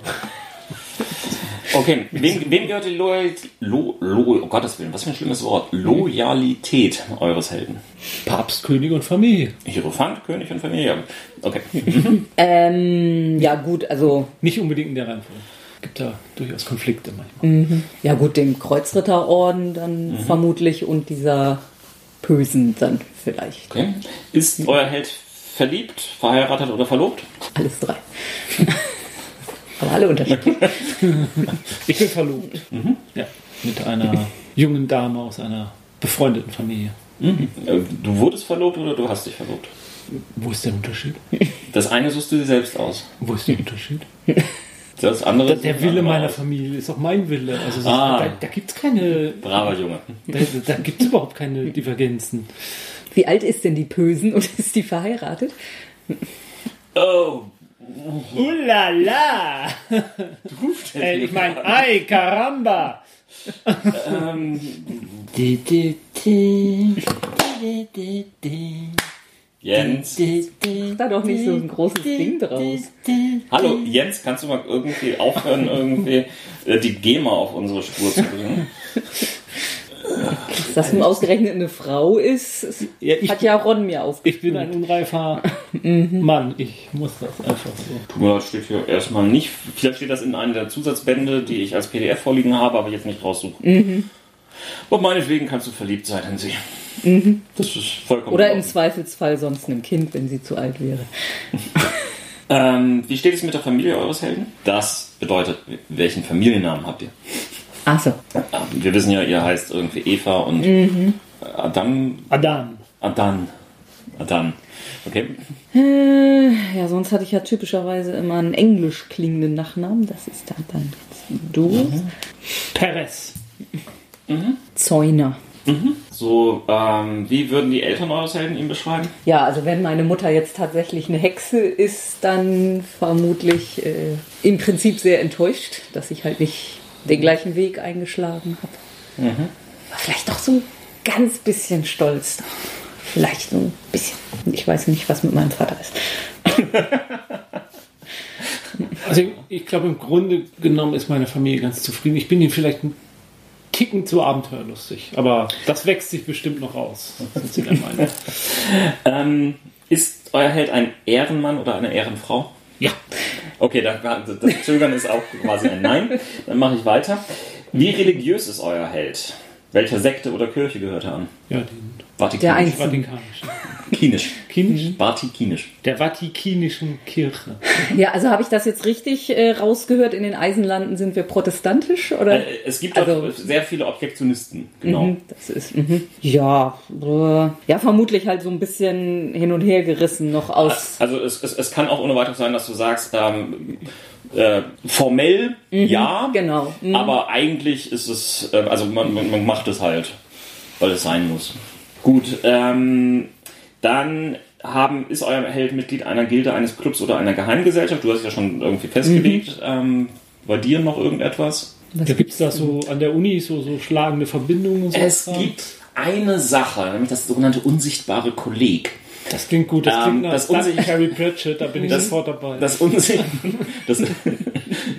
(laughs) Okay, wem, wem gehört die Loyalität, Lo, Lo, oh Gottes Willen, was für ein schlimmes Wort, Loyalität eures Helden? Papst, König und Familie. Hierophant, König und Familie. Okay. (laughs) ähm, ja gut, also... Nicht unbedingt in der Reihenfolge. Gibt da durchaus Konflikte manchmal. Mhm. Ja gut, dem Kreuzritterorden dann mhm. vermutlich und dieser Pösen dann vielleicht. Okay. Ist euer Held verliebt, verheiratet oder verlobt? Alles drei. (laughs) Aber alle unterschiedlich. (laughs) ich bin verlobt. Mhm. Ja, mit einer jungen Dame aus einer befreundeten Familie. Mhm. Äh, du wurdest verlobt oder du hast dich verlobt? Wo ist der Unterschied? Das eine suchst du dir selbst aus. Wo ist der Unterschied? Das andere. Der, der Wille meiner aus. Familie ist auch mein Wille. Also ah, da, da gibt es keine. Braver Junge. Da, da gibt es überhaupt keine Divergenzen. Wie alt ist denn die Pösen und (laughs) ist die verheiratet? Oh, Ulala! äh, ich meine, ei, caramba! ähm. Jens. Da doch nicht so ein großes Ding draus. Hallo, Jens, kannst du mal irgendwie aufhören, irgendwie äh, die GEMA auf unsere Spur zu bringen? (laughs) Dass das nun ausgerechnet eine Frau ist, ja, ich, hat ja Ron mir aufgeschrieben. Ich bin ein unreifer Mann. Ich muss das einfach so. Ja, steht hier erstmal nicht. Vielleicht steht das in einem der Zusatzbände, die ich als PDF vorliegen habe, aber jetzt nicht raussuchen. Mhm. Und meinetwegen kannst du verliebt sein in sie. Mhm. Das ist vollkommen. Oder im Zweifelsfall sonst einem Kind, wenn sie zu alt wäre. (laughs) ähm, wie steht es mit der Familie eures Helden? Das bedeutet, welchen Familiennamen habt ihr? Ach so. Wir wissen ja, ihr heißt irgendwie Eva und mhm. Adam. Adan. Adan. Adan. Okay. Äh, ja, sonst hatte ich ja typischerweise immer einen englisch klingenden Nachnamen. Das ist dann, dann du. Mhm. Perez. Mhm. Zäuner. Mhm. So, ähm, wie würden die Eltern eures Helden ihn beschreiben? Ja, also wenn meine Mutter jetzt tatsächlich eine Hexe ist, dann vermutlich äh, im Prinzip sehr enttäuscht, dass ich halt nicht den gleichen Weg eingeschlagen habe. Mhm. War vielleicht doch so ein ganz bisschen stolz. Vielleicht so ein bisschen. Ich weiß nicht, was mit meinem Vater ist. (laughs) also ich, ich glaube, im Grunde genommen ist meine Familie ganz zufrieden. Ich bin ihnen vielleicht ein Ticken zu abenteuerlustig, aber das wächst sich bestimmt noch aus. Sind Sie der Meinung? (laughs) ähm, ist euer Held ein Ehrenmann oder eine Ehrenfrau? Ja. Okay, das, das Zögern ist auch quasi ein Nein. Dann mache ich weiter. Wie religiös ist euer Held? Welcher Sekte oder Kirche gehört er an? Ja, den Vatikanisch. Der Vatikanisch. Kinisch. Kinisch? Mhm. Vatikinisch. Der Vatikanischen Kirche. Ja, also habe ich das jetzt richtig äh, rausgehört? In den Eisenlanden sind wir protestantisch? Oder? Äh, es gibt also, sehr viele Objektionisten, genau. Mhm, das ist, mh. Ja, äh, ja, vermutlich halt so ein bisschen hin und her gerissen noch aus. Also es, es, es kann auch ohne weiteres sein, dass du sagst, ähm, äh, formell mhm, ja, genau. Mhm. aber eigentlich ist es, äh, also man, man, man macht es halt, weil es sein muss. Gut, ähm, dann haben, ist euer Held Mitglied einer Gilde, eines Clubs oder einer Geheimgesellschaft? Du hast ja schon irgendwie festgelegt. Mhm. Ähm, bei dir noch irgendetwas? Ja, gibt es da so an der Uni so, so schlagende Verbindungen? Und so es Kram? gibt eine Sache, nämlich das sogenannte unsichtbare Kolleg. Das klingt gut, das klingt ähm, nach das Unsicht Harry Pratchett, da bin ich das, sofort dabei. Das, Unsicht (laughs) das,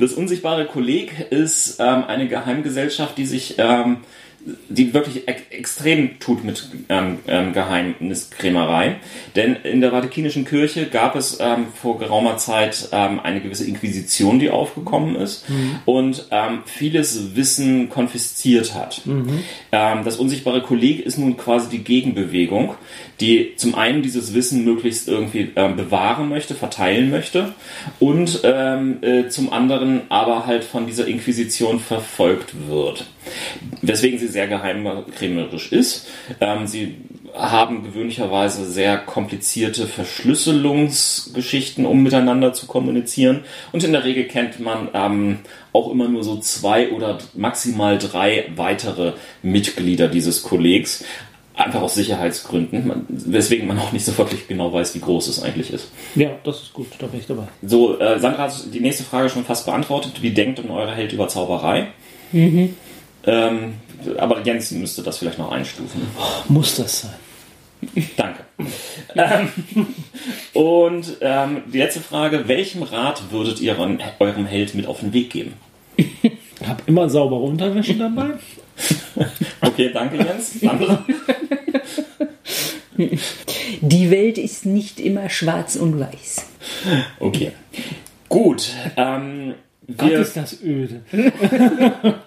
das unsichtbare Kolleg ist ähm, eine Geheimgesellschaft, die sich ähm, die wirklich ek extrem tut mit ähm, ähm, Geheimniskrämerei. Denn in der Vatikanischen Kirche gab es ähm, vor geraumer Zeit ähm, eine gewisse Inquisition, die aufgekommen ist mhm. und ähm, vieles Wissen konfisziert hat. Mhm. Ähm, das unsichtbare Kolleg ist nun quasi die Gegenbewegung, die zum einen dieses Wissen möglichst irgendwie bewahren möchte, verteilen möchte und äh, zum anderen aber halt von dieser Inquisition verfolgt wird. Weswegen sie sehr geheimkrämerisch ist. Ähm, sie haben gewöhnlicherweise sehr komplizierte Verschlüsselungsgeschichten, um miteinander zu kommunizieren. Und in der Regel kennt man ähm, auch immer nur so zwei oder maximal drei weitere Mitglieder dieses Kollegs. Einfach aus Sicherheitsgründen, man, weswegen man auch nicht so wirklich genau weiß, wie groß es eigentlich ist. Ja, das ist gut, da bin ich dabei. So, äh, Sandra hat die nächste Frage schon fast beantwortet. Wie denkt denn eure Held über Zauberei? Mhm. Ähm, aber Jens müsste das vielleicht noch einstufen. Oh, muss das sein? Danke. ähm, und ähm, die letzte Frage: Welchem Rat würdet ihr eurem Held mit auf den Weg geben? Hab immer saubere Unterwäsche dabei. okay, danke Jens. Andere? Die Welt ist nicht immer schwarz und weiß. Okay. Gut. Ähm, Gott ist das öde. (laughs)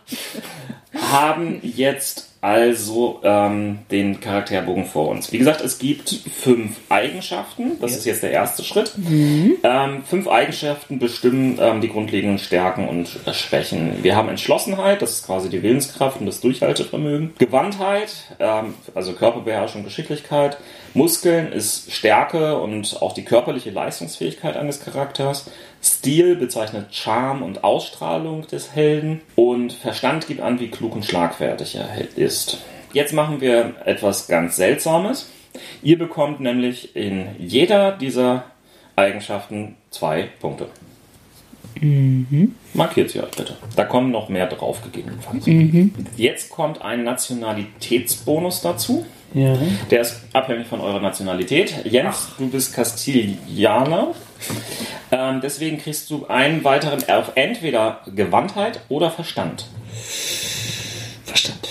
haben jetzt also ähm, den Charakterbogen vor uns. Wie gesagt, es gibt fünf Eigenschaften. Das ist jetzt der erste Schritt. Mhm. Ähm, fünf Eigenschaften bestimmen ähm, die grundlegenden Stärken und äh, Schwächen. Wir haben Entschlossenheit, das ist quasi die Willenskraft und das Durchhaltevermögen. Gewandtheit, ähm, also Körperbeherrschung, Geschicklichkeit. Muskeln ist Stärke und auch die körperliche Leistungsfähigkeit eines Charakters. Stil bezeichnet Charme und Ausstrahlung des Helden. Und Verstand gibt an, wie klug und schlagfertig er ist. Jetzt machen wir etwas ganz Seltsames. Ihr bekommt nämlich in jeder dieser Eigenschaften zwei Punkte. Mhm. Markiert sie euch bitte. Da kommen noch mehr drauf gegebenenfalls. Mhm. Jetzt kommt ein Nationalitätsbonus dazu. Ja. Der ist abhängig von eurer Nationalität. Jens, Ach. du bist Kastilianer. Ähm, deswegen kriegst du einen weiteren auf entweder Gewandtheit oder Verstand. Verstand.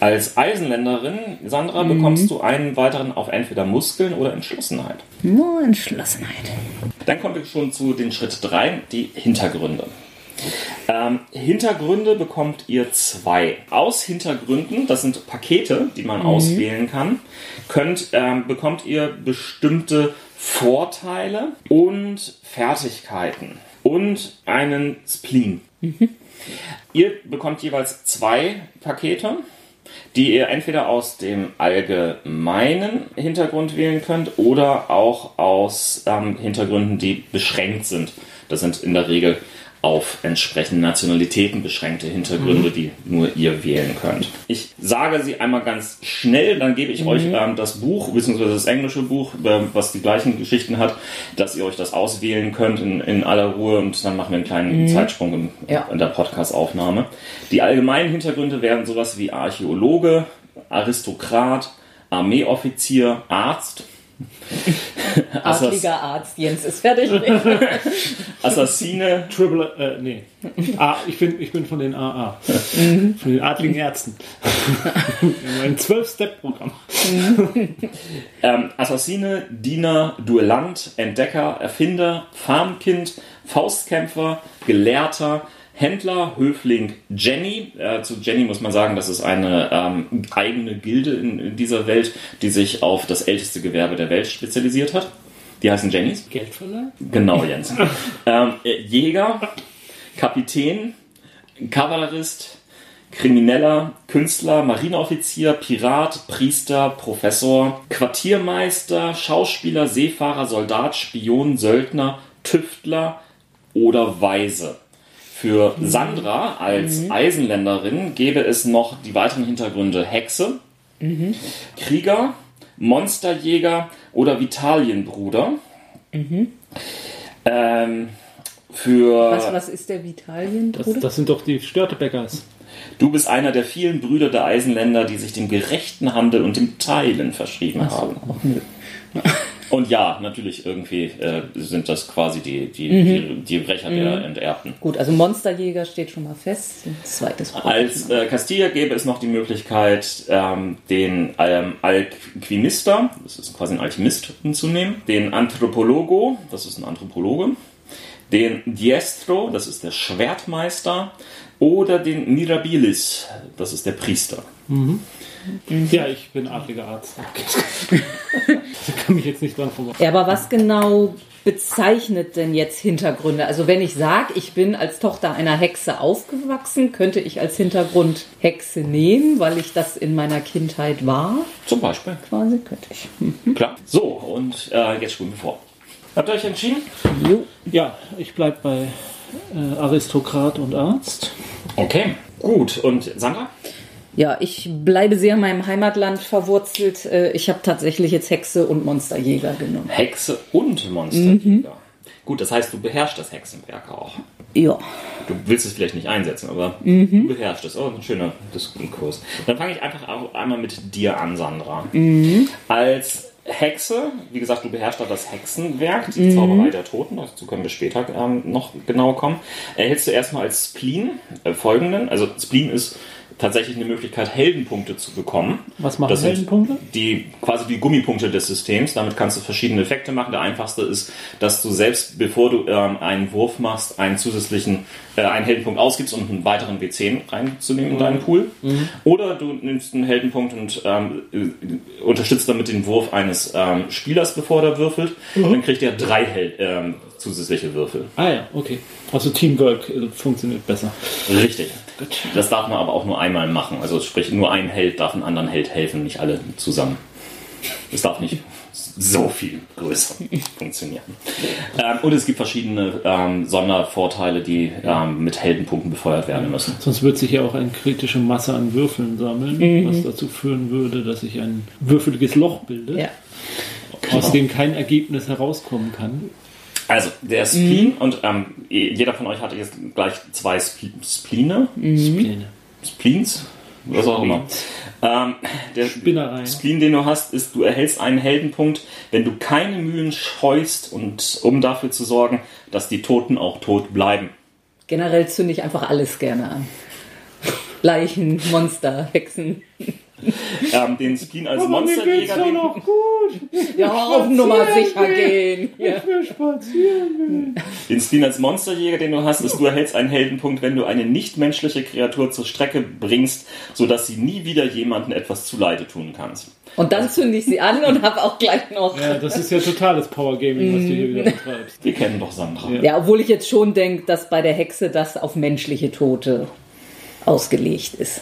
Als Eisenländerin, Sandra, mhm. bekommst du einen weiteren auf entweder Muskeln oder Entschlossenheit. Nur Entschlossenheit. Dann kommen wir schon zu den Schritt 3, die Hintergründe. Ähm, Hintergründe bekommt ihr zwei. Aus Hintergründen, das sind Pakete, die man mhm. auswählen kann, könnt, ähm, bekommt ihr bestimmte Vorteile und Fertigkeiten und einen Spleen. Mhm. Ihr bekommt jeweils zwei Pakete, die ihr entweder aus dem allgemeinen Hintergrund wählen könnt oder auch aus ähm, Hintergründen, die beschränkt sind. Das sind in der Regel auf entsprechende Nationalitäten beschränkte Hintergründe, mhm. die nur ihr wählen könnt. Ich sage sie einmal ganz schnell, dann gebe ich mhm. euch ähm, das Buch, beziehungsweise das englische Buch, äh, was die gleichen Geschichten hat, dass ihr euch das auswählen könnt in, in aller Ruhe und dann machen wir einen kleinen mhm. Zeitsprung im, ja. in der Podcast-Aufnahme. Die allgemeinen Hintergründe wären sowas wie Archäologe, Aristokrat, Armeeoffizier, Arzt, (laughs) Adliger Arzt, Jens ist fertig. (laughs) Assassine. Triple, äh, nee. Ah, ich, bin, ich bin von den AA. Mhm. Von den adligen Ärzten. (laughs) Ein 12-Step-Programm. ähm, Assassine, Diener, Duellant, Entdecker, Erfinder, Farmkind, Faustkämpfer, Gelehrter, Händler, Höfling Jenny. Äh, zu Jenny muss man sagen, das ist eine ähm, eigene Gilde in, in, dieser Welt, die sich auf das älteste Gewerbe der Welt spezialisiert hat. Die heißen Jennys. Geldverleih? Genau, Jens. (laughs) ähm, äh, Jäger, Kapitän, Kavallerist, Krimineller, Künstler, Marineoffizier, Pirat, Priester, Professor, Quartiermeister, Schauspieler, Seefahrer, Soldat, Spion, Söldner, Tüftler oder Weise. Für Sandra als mhm. Eisenländerin gäbe es noch die weiteren Hintergründe Hexe, mhm. Krieger, Monsterjäger oder Vitalienbruder. Mhm. Ähm, für was, was ist der Vitalienbruder? Das, das sind doch die Störtebäckers. Du bist einer der vielen Brüder der Eisenländer, die sich dem gerechten Handel und dem Teilen verschrieben so, haben. Und ja, natürlich irgendwie äh, sind das quasi die, die, mhm. die, die Brecher mhm. der Enterbten. Gut, also Monsterjäger steht schon mal fest. Zweites Problem. Als äh, Castilla gäbe es noch die Möglichkeit, ähm, den ähm, Alquimister, das ist quasi ein Alchemist, hinzunehmen, den Anthropologo, das ist ein Anthropologe, den Diestro, das ist der Schwertmeister, oder den Mirabilis, das ist der Priester. Mhm. Ja, ich bin adliger Arzt. (laughs) da kann mich jetzt nicht dran vorbei. Ja, aber was genau bezeichnet denn jetzt Hintergründe? Also wenn ich sage, ich bin als Tochter einer Hexe aufgewachsen, könnte ich als Hintergrund Hexe nehmen, weil ich das in meiner Kindheit war? Zum Beispiel. Quasi könnte ich. Mhm. Klar. So, und äh, jetzt spulen wir vor. Habt ihr euch entschieden? Jo. Ja, ich bleibe bei äh, Aristokrat und Arzt. Okay, gut. Und Sandra? Ja, ich bleibe sehr in meinem Heimatland verwurzelt. Äh, ich habe tatsächlich jetzt Hexe und Monsterjäger genommen. Hexe und Monsterjäger. Mhm. Gut, das heißt, du beherrschst das Hexenwerk auch. Ja. Du willst es vielleicht nicht einsetzen, aber mhm. du beherrschst es. Oh, ein schöner Diskurs. Dann fange ich einfach auch einmal mit dir an, Sandra. Mhm. Als Hexe, wie gesagt, du beherrschst da das Hexenwerk, die mhm. Zauberei der Toten, dazu können wir später ähm, noch genauer kommen. Erhältst du erstmal als Spleen äh, folgenden, also Spleen ist tatsächlich eine Möglichkeit, Heldenpunkte zu bekommen. Was machen das Heldenpunkte? Die quasi die Gummipunkte des Systems. Damit kannst du verschiedene Effekte machen. Der einfachste ist, dass du selbst, bevor du ähm, einen Wurf machst, einen zusätzlichen, äh, einen Heldenpunkt ausgibst, um einen weiteren W10 reinzunehmen mhm. in deinen Pool. Mhm. Oder du nimmst einen Heldenpunkt und ähm, äh, unterstützt damit den Wurf eines ähm, Spielers, bevor er würfelt. Mhm. Dann kriegt er drei Hel ähm, zusätzliche Würfel. Ah ja, okay. Also Teamwork äh, funktioniert besser. Richtig. Gut. Das darf man aber auch nur einmal machen. Also sprich, nur ein Held darf einem anderen Held helfen, nicht alle zusammen. Es darf nicht so viel größer funktionieren. Ähm, und es gibt verschiedene ähm, Sondervorteile, die ähm, mit Heldenpunkten befeuert werden müssen. Sonst wird sich ja auch eine kritische Masse an Würfeln sammeln, mhm. was dazu führen würde, dass sich ein würfeliges Loch bildet, ja. aus dem kein Ergebnis herauskommen kann. Also, der Spleen, mhm. und ähm, jeder von euch hatte jetzt gleich zwei Spl Spleene. Mhm. Spleene. Spleens, was auch immer. Ähm, der Spinnerei. Spleen, den du hast, ist, du erhältst einen Heldenpunkt, wenn du keine Mühen scheust und um dafür zu sorgen, dass die Toten auch tot bleiben. Generell zünde ich einfach alles gerne an. Leichen, Monster, Hexen (laughs) ähm, den Spleen als Aber Monsterjäger. Mir geht's noch gut. (laughs) ja, auf Nummer sicher gehen. Ja. Ich will spazieren Den Spleen als Monsterjäger, den du hast, ist, du erhältst einen Heldenpunkt, wenn du eine nichtmenschliche Kreatur zur Strecke bringst, sodass sie nie wieder jemandem etwas zuleide tun kannst. Und dann zünde ich sie an und habe auch gleich noch. Ja, das ist ja totales Power Gaming, was du hier wieder betreibst. Wir kennen doch Sandra. Ja. ja, obwohl ich jetzt schon denke, dass bei der Hexe das auf menschliche Tote ausgelegt ist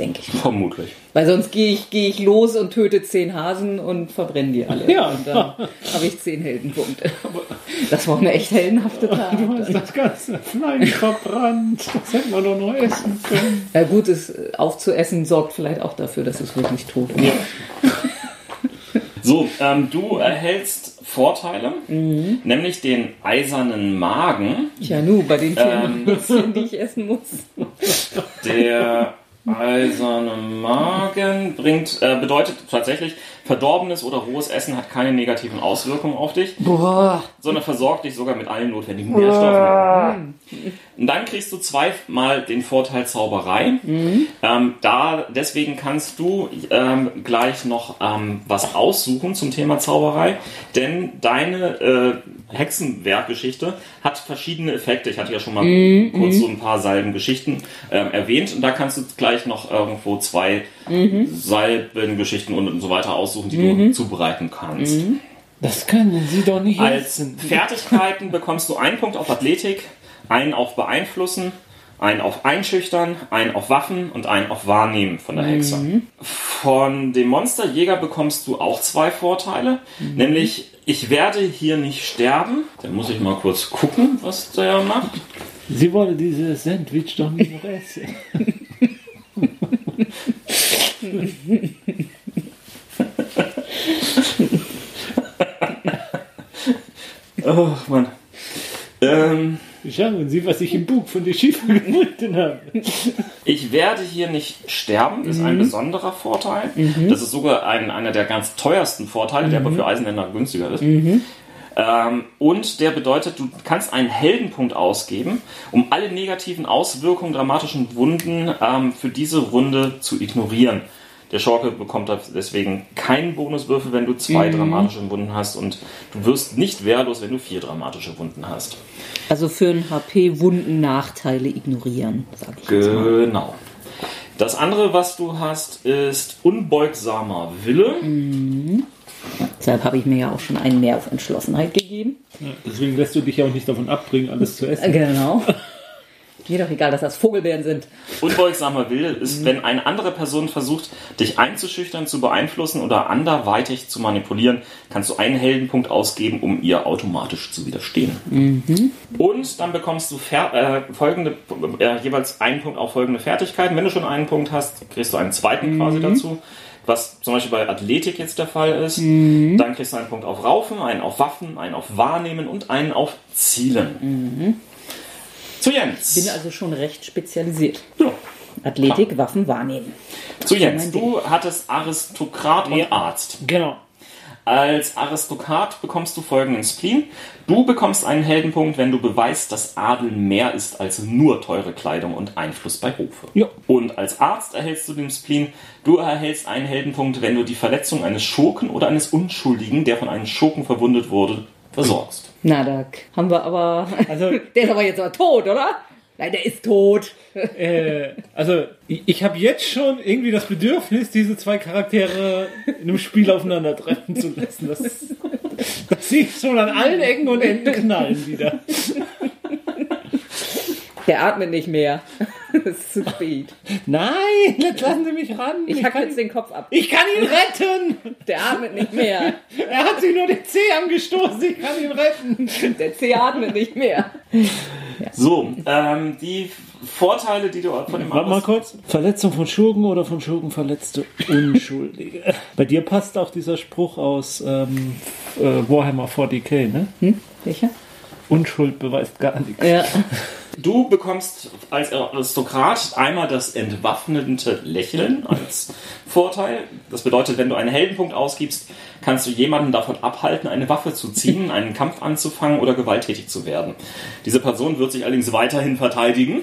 denke ich. Mal. Vermutlich. Weil sonst gehe ich, geh ich los und töte zehn Hasen und verbrenne die alle. Ja. Und dann habe ich zehn Heldenpunkte. Das war eine echt heldenhafte Tat. Du hast das ganze Fleisch verbrannt. Das hätte man doch noch essen können. Ja gut, es aufzuessen sorgt vielleicht auch dafür, dass es wirklich tot wird. Ja. So, ähm, du erhältst Vorteile, mhm. nämlich den eisernen Magen. Ja, nu, bei den vielen ähm, (laughs) die ich essen muss. Der Eiserne Magen bringt, äh, bedeutet tatsächlich, verdorbenes oder rohes Essen hat keine negativen Auswirkungen auf dich, Boah. sondern versorgt dich sogar mit allen notwendigen Nährstoffen. Und dann kriegst du zweimal den Vorteil Zauberei. Mhm. Ähm, da, deswegen kannst du ähm, gleich noch ähm, was aussuchen zum Thema Zauberei, denn deine äh, Hexenwerkgeschichte hat verschiedene Effekte. Ich hatte ja schon mal mhm. kurz so ein paar Salbengeschichten ähm, erwähnt und da kannst du gleich noch irgendwo zwei mhm. Salbengeschichten und, und so weiter aussuchen, die mhm. du zubereiten kannst. Mhm. Das können Sie doch nicht Als essen. Fertigkeiten bekommst du einen Punkt auf Athletik, einen auf Beeinflussen, einen auf Einschüchtern, einen auf Waffen und einen auf Wahrnehmen von der Hexe. Mhm. Von dem Monsterjäger bekommst du auch zwei Vorteile, mhm. nämlich ich werde hier nicht sterben. Dann muss ich mal kurz gucken, was der macht. Sie wollen dieses Sandwich doch nicht noch essen. (laughs) oh Mann. Ähm, Schauen Sie, was ich im Bug von der Schiffe gefunden habe. Ich werde hier nicht sterben, ist mhm. ein besonderer Vorteil. Mhm. Das ist sogar ein, einer der ganz teuersten Vorteile, mhm. der aber für Eisenländer günstiger ist. Mhm. Ähm, und der bedeutet, du kannst einen Heldenpunkt ausgeben, um alle negativen Auswirkungen dramatischen Wunden ähm, für diese Runde zu ignorieren. Der Schurke bekommt deswegen keinen Bonuswürfel, wenn du zwei dramatische Wunden hast und du wirst nicht wehrlos, wenn du vier dramatische Wunden hast. Also für einen HP Wunden Nachteile ignorieren, sag ich jetzt mal. Genau. Das andere, was du hast, ist unbeugsamer Wille. Deshalb habe ich mir ja auch schon einen mehr auf Entschlossenheit gegeben. Ja, deswegen lässt du dich ja auch nicht davon abbringen, alles zu essen. Genau. (laughs) Mir doch egal, dass das Vogelbeeren sind. Unbeugsamer Wille ist, wenn eine andere Person versucht, dich einzuschüchtern, zu beeinflussen oder anderweitig zu manipulieren, kannst du einen Heldenpunkt ausgeben, um ihr automatisch zu widerstehen. Und dann bekommst du äh, folgende, äh, jeweils einen Punkt auf folgende Fertigkeiten. Wenn du schon einen Punkt hast, kriegst du einen zweiten quasi dazu. Was zum Beispiel bei Athletik jetzt der Fall ist. Dann kriegst du einen Punkt auf Raufen, einen auf Waffen, einen auf Wahrnehmen und einen auf Zielen. Zu Jens. Bin also schon recht spezialisiert. Ja. Athletik, Waffen wahrnehmen. Zu Jens, du hattest Aristokrat und Ja. Arzt. Genau. Als Aristokrat bekommst du folgenden Spleen. Du bekommst einen Heldenpunkt, wenn du beweist, dass Adel mehr ist als nur teure Kleidung und Einfluss bei Hofe. Ja. Und als Arzt erhältst du den Spleen. Du erhältst einen Heldenpunkt, wenn du die Verletzung eines Schurken oder eines Unschuldigen, der von einem Schurken verwundet wurde, versorgst. Na, da haben wir aber. Also- (laughs) der ist aber jetzt aber tot, oder? Nein, der ist tot. (laughs) Äh, also, ich, ich habe jetzt schon irgendwie das Bedürfnis, diese zwei Charaktere in einem Spiel aufeinandertreffen zu lassen. Das, das sieht schon an allen Ecken und Enden knallen wieder. Der atmet nicht mehr. (laughs) Es ist zu spät. Nein, jetzt lassen Sie mich ran. Ich hack kann, jetzt den Kopf ab. ich kann ihn retten. Der atmet nicht mehr. (laughs) Er hat sich nur den Zeh angestoßen. Ich kann ihn retten. Der C atmet nicht mehr. So, ähm, die Vorteile, die du von dem Warte mal kurz. Verletzung von Schurken oder von Schurken verletzte Unschuldige. (laughs) Bei dir passt auch dieser Spruch aus ähm, äh, Warhammer 40k, ne? Hm? Welcher? Unschuld beweist gar nichts. Ja. Du bekommst als Aristokrat einmal das entwaffnende Lächeln als Vorteil. Das bedeutet, wenn du einen Heldenpunkt ausgibst, kannst du jemanden davon abhalten, eine Waffe zu ziehen, (laughs) einen Kampf anzufangen oder gewalttätig zu werden. Diese Person wird sich allerdings weiterhin verteidigen.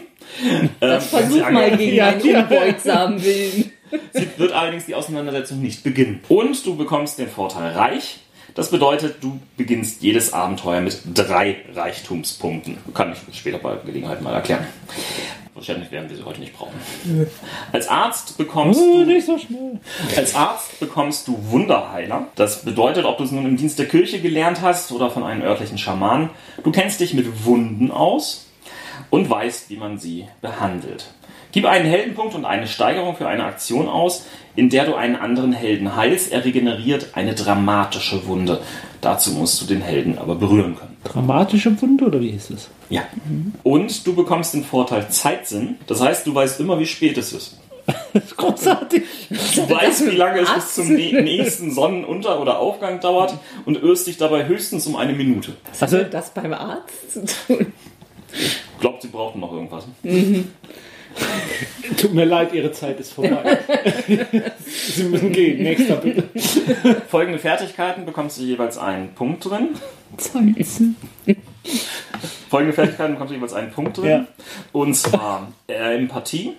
Das sie versuch mal gegen Ja, einen unbeugsamen Willen. Sie wird allerdings die Auseinandersetzung nicht beginnen. Und du bekommst den Vorteil reich. Das bedeutet, du beginnst jedes Abenteuer mit drei Reichtumspunkten. Kann ich später bei Gelegenheit mal erklären. Wahrscheinlich werden wir sie heute nicht brauchen. Als Arzt bekommst Oh, du nicht so schnell. als Arzt bekommst du Wunderheiler. Das bedeutet, ob du es nun im Dienst der Kirche gelernt hast oder von einem örtlichen Schamanen, du kennst dich mit Wunden aus und weißt, wie man sie behandelt. Gib einen Heldenpunkt und eine Steigerung für eine Aktion aus, in der du einen anderen Helden heilst. Er regeneriert eine dramatische Wunde. Dazu musst du den Helden aber berühren können. Dramatische Wunde oder wie hieß es? Ja. Und du bekommst den Vorteil Zeitsinn. Das heißt, du weißt immer, wie spät es ist. (laughs) Großartig. Du weißt, wie lange es bis zum nä- nächsten Sonnenunter- oder Aufgang dauert und irrst dich dabei höchstens um eine Minute. Was hat das beim Arzt zu tun? Glaubt, sie brauchen noch irgendwas. (laughs) Tut mir leid, Ihre Zeit ist vorbei. (laughs) Sie müssen gehen. Nächster bitte. Folgende Fertigkeiten bekommst du jeweils einen Punkt drin. (laughs) Folgende Fertigkeiten bekommst du jeweils einen Punkt drin. Ja. Und zwar äh, Empathie,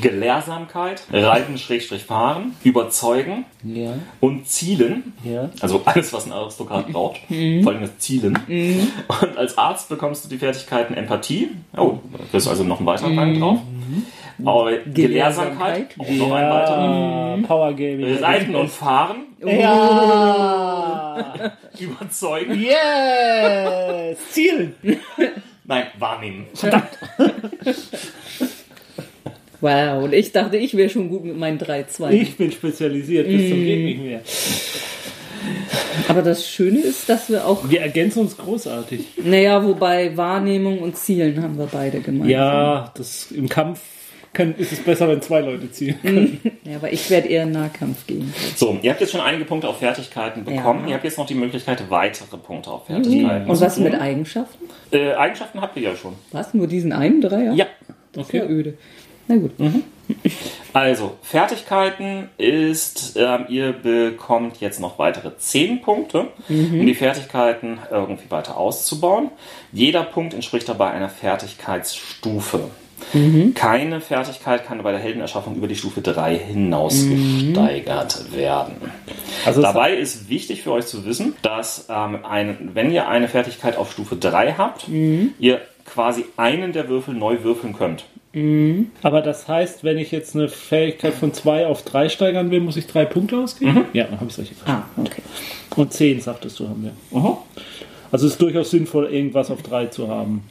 Gelehrsamkeit, Reiten-Fahren, Überzeugen Ja, und Zielen. ja. Also alles, was ein Aristokrat braucht. Folgendes Zielen. Und als Arzt bekommst du die Fertigkeiten Empathie. Oh, da ist also noch ein weiterer Rang drauf. Aber Gelehrsamkeit, auch noch ein weiterer. Ja, Power Gaming. Reiten und Fahren, Ja. (laughs) (laughs) überzeugen. Yes. Zielen. (laughs) Nein, wahrnehmen. (laughs) Wow, und ich dachte, ich wäre schon gut mit meinen 3-2. Ich bin spezialisiert bis zum geht nicht mehr. Aber das Schöne ist, dass wir auch, Wir ergänzen uns großartig. naja, wobei Wahrnehmung und Zielen haben wir beide gemeinsam. Ja, das im Kampf können, ist es besser, wenn zwei Leute ziehen können. Ja, aber ich werde eher in Nahkampf gehen. So, ihr habt jetzt schon einige Punkte auf Fertigkeiten bekommen. Ja. Ihr habt jetzt noch die Möglichkeit, weitere Punkte auf Fertigkeiten Und zu was mit Eigenschaften? Äh, Eigenschaften habt ihr ja schon. Was? Nur diesen einen Dreier? Ja. Das ist ja öde. Na gut. Also, Fertigkeiten ist, ähm, ihr bekommt jetzt noch weitere 10 Punkte, um die Fertigkeiten irgendwie weiter auszubauen. Jeder Punkt entspricht dabei einer Fertigkeitsstufe. Keine Fertigkeit kann bei der Heldenerschaffung über die Stufe 3 hinaus gesteigert werden. Also Dabei ist wichtig für euch zu wissen, dass ähm, ein, wenn ihr eine Fertigkeit auf Stufe 3 habt, ihr quasi einen der Würfel neu würfeln könnt. Aber das heißt, wenn ich jetzt eine Fähigkeit von 2 auf 3 steigern will, muss ich 3 Punkte ausgeben? Ja, dann habe ich es richtig verstanden. Ah, okay. Und 10, sagtest du, haben wir. Also es ist durchaus sinnvoll, irgendwas auf 3 zu haben.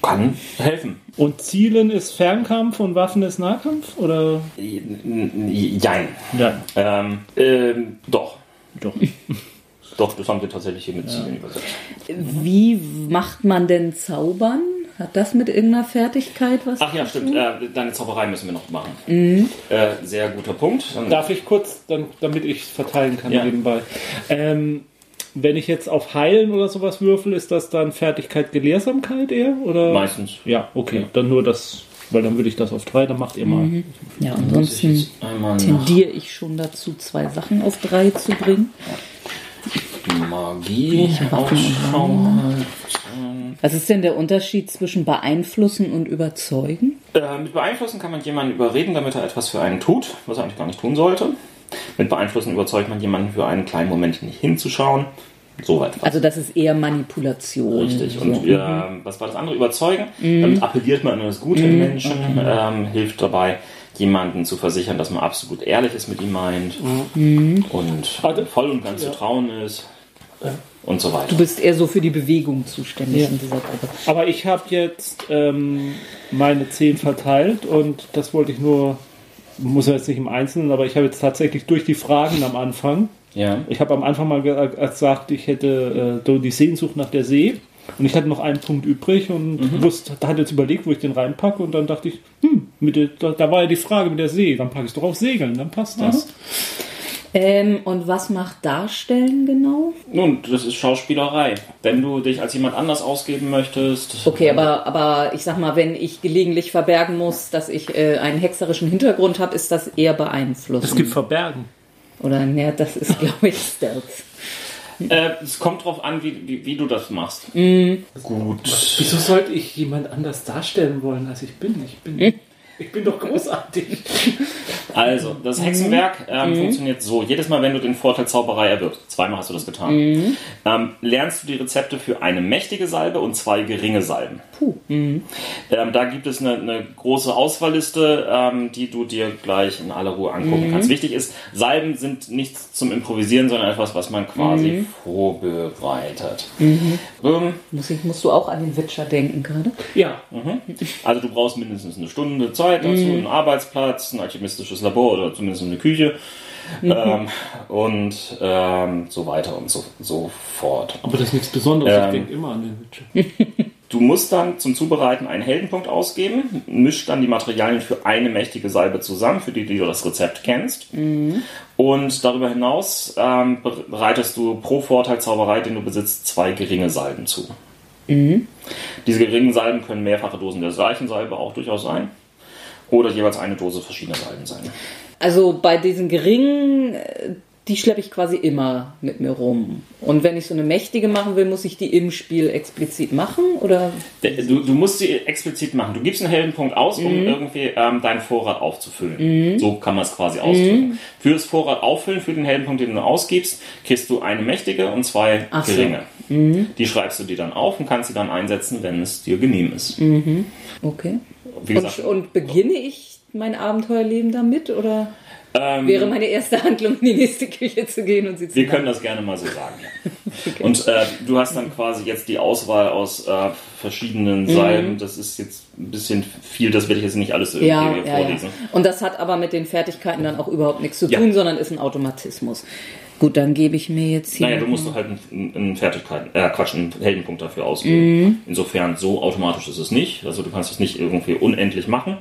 Kann helfen. Und Zielen ist Fernkampf und Waffen ist Nahkampf? Oder? Jein. Ja, Ähm, ähm, doch. doch. (laughs) Doch, das haben wir tatsächlich hier mit Zielen übersetzt. Wie macht man denn Zaubern? Hat das mit irgendeiner Fertigkeit was Ach ja, stimmt. Äh, deine Zauberei müssen wir noch machen. Äh, sehr guter Punkt. Dann Darf ich kurz, dann, damit ich es verteilen kann Ja. nebenbei. Ähm, wenn ich jetzt auf Heilen oder sowas würfel, ist das dann Fertigkeit Gelehrsamkeit eher? Oder? meistens. Ja, okay. Dann nur das, weil dann würde ich das auf 3, dann macht ihr mal. Ja, Muss ich ansonsten tendiere ich schon dazu, zwei Sachen auf drei zu bringen. Magie Ausschau halten. Was ist denn der Unterschied zwischen beeinflussen und überzeugen? Äh, mit beeinflussen kann man jemanden überreden, damit er etwas für einen tut, was er eigentlich gar nicht tun sollte. Mit beeinflussen überzeugt man jemanden für einen kleinen Moment nicht hinzuschauen. Soweit. Also das ist eher Manipulation. Richtig. Und So. wir, was war das andere? Überzeugen. Damit appelliert man an das Gute im Menschen, ähm, hilft dabei, jemanden zu versichern, dass man absolut ehrlich ist mit ihm meint und Also- voll und ganz zu trauen ist und so weiter. Du bist eher so für die Bewegung zuständig Ja. in dieser Gruppe. Aber ich habe jetzt ähm, meine 10 verteilt und das wollte ich nur, muss ja jetzt nicht im Einzelnen, aber ich habe jetzt tatsächlich durch die Fragen am Anfang, Ja. ich habe am Anfang mal ge- gesagt, ich hätte äh, die Sehnsucht nach der See. Und ich hatte noch einen Punkt übrig und wusste, da hat jetzt überlegt, wo ich den reinpacke. Und dann dachte ich, hm, mit der, da, da war ja die Frage mit der See, dann packe ich es doch auf Segeln, dann passt das. Ähm, und was macht Darstellen genau? Nun, das ist Schauspielerei. Wenn du dich als jemand anders ausgeben möchtest. Okay, aber, aber ich sag mal, wenn ich gelegentlich verbergen muss, dass ich äh, einen hexerischen Hintergrund habe, ist das eher beeinflusst. Es gibt Verbergen. Oder ne, das ist, (laughs) glaube ich, Stealth. Äh, es kommt drauf an, wie, wie, wie du das machst. Gut. Wieso sollte ich jemand anders darstellen wollen, als ich bin? Ich bin, ich bin doch großartig. Also, das Hexenwerk ähm, funktioniert so. Jedes Mal, wenn du den Vorteil Zauberei erwirbst, zweimal hast du das getan, ähm, lernst du die Rezepte für eine mächtige Salbe und zwei geringe Salben. Ähm, da gibt es eine, eine große Auswahlliste, ähm, die du dir gleich in aller Ruhe angucken kannst. Wichtig ist, Salben sind nichts zum Improvisieren, sondern etwas, was man quasi vorbereitet. Ähm, Muss ich, musst du auch an den Witcher denken gerade? Ja, Also du brauchst mindestens eine Stunde Zeit dazu, einen Arbeitsplatz, ein alchemistisches Labor oder zumindest eine Küche ähm, und ähm, so weiter und so, so fort. aber das ist nichts Besonderes. Ähm. ich denke immer an den Witcher. (laughs) Du musst dann zum Zubereiten einen Heldenpunkt ausgeben, misch dann die Materialien für eine mächtige Salbe zusammen, für die, die du das Rezept kennst. Und darüber hinaus ähm, bereitest du pro Vorteil Zauberei, den du besitzt, zwei geringe Salben zu. Diese geringen Salben können mehrfache Dosen der gleichen Salbe auch durchaus sein. Oder jeweils eine Dose verschiedener Salben sein. Also bei diesen geringen, äh, die schleppe ich quasi immer mit mir rum. Und wenn ich so eine mächtige machen will, muss ich die im Spiel explizit machen? Oder Du, du musst sie explizit machen. Du gibst einen Heldenpunkt aus, um irgendwie ähm, deinen Vorrat aufzufüllen. So kann man es quasi ausdrücken. Für das Vorrat auffüllen, für den Heldenpunkt, den du ausgibst, kriegst du eine mächtige und zwei Ach so. geringe. Die schreibst du dir dann auf und kannst sie dann einsetzen, wenn es dir genehm ist. okay. Wie gesagt, Und, und beginne ich mein Abenteuerleben damit? Oder ähm, wäre meine erste Handlung, in die nächste Küche zu gehen und sie zu wir machen? können das gerne mal so sagen. Ja. (laughs) Und äh, du hast dann quasi jetzt die Auswahl aus äh, verschiedenen Salben. Das ist jetzt ein bisschen viel, das werde ich jetzt nicht alles irgendwie ja, ja, vorlesen. Und das hat aber mit den Fertigkeiten dann auch überhaupt nichts zu tun, sondern ist ein Automatismus. Gut, dann gebe ich mir jetzt hier. Naja, du musst doch halt einen, einen Fertigkeiten, äh, Quatsch, einen Heldenpunkt dafür ausgeben. Insofern, so automatisch ist es nicht. Also du kannst es nicht irgendwie unendlich machen.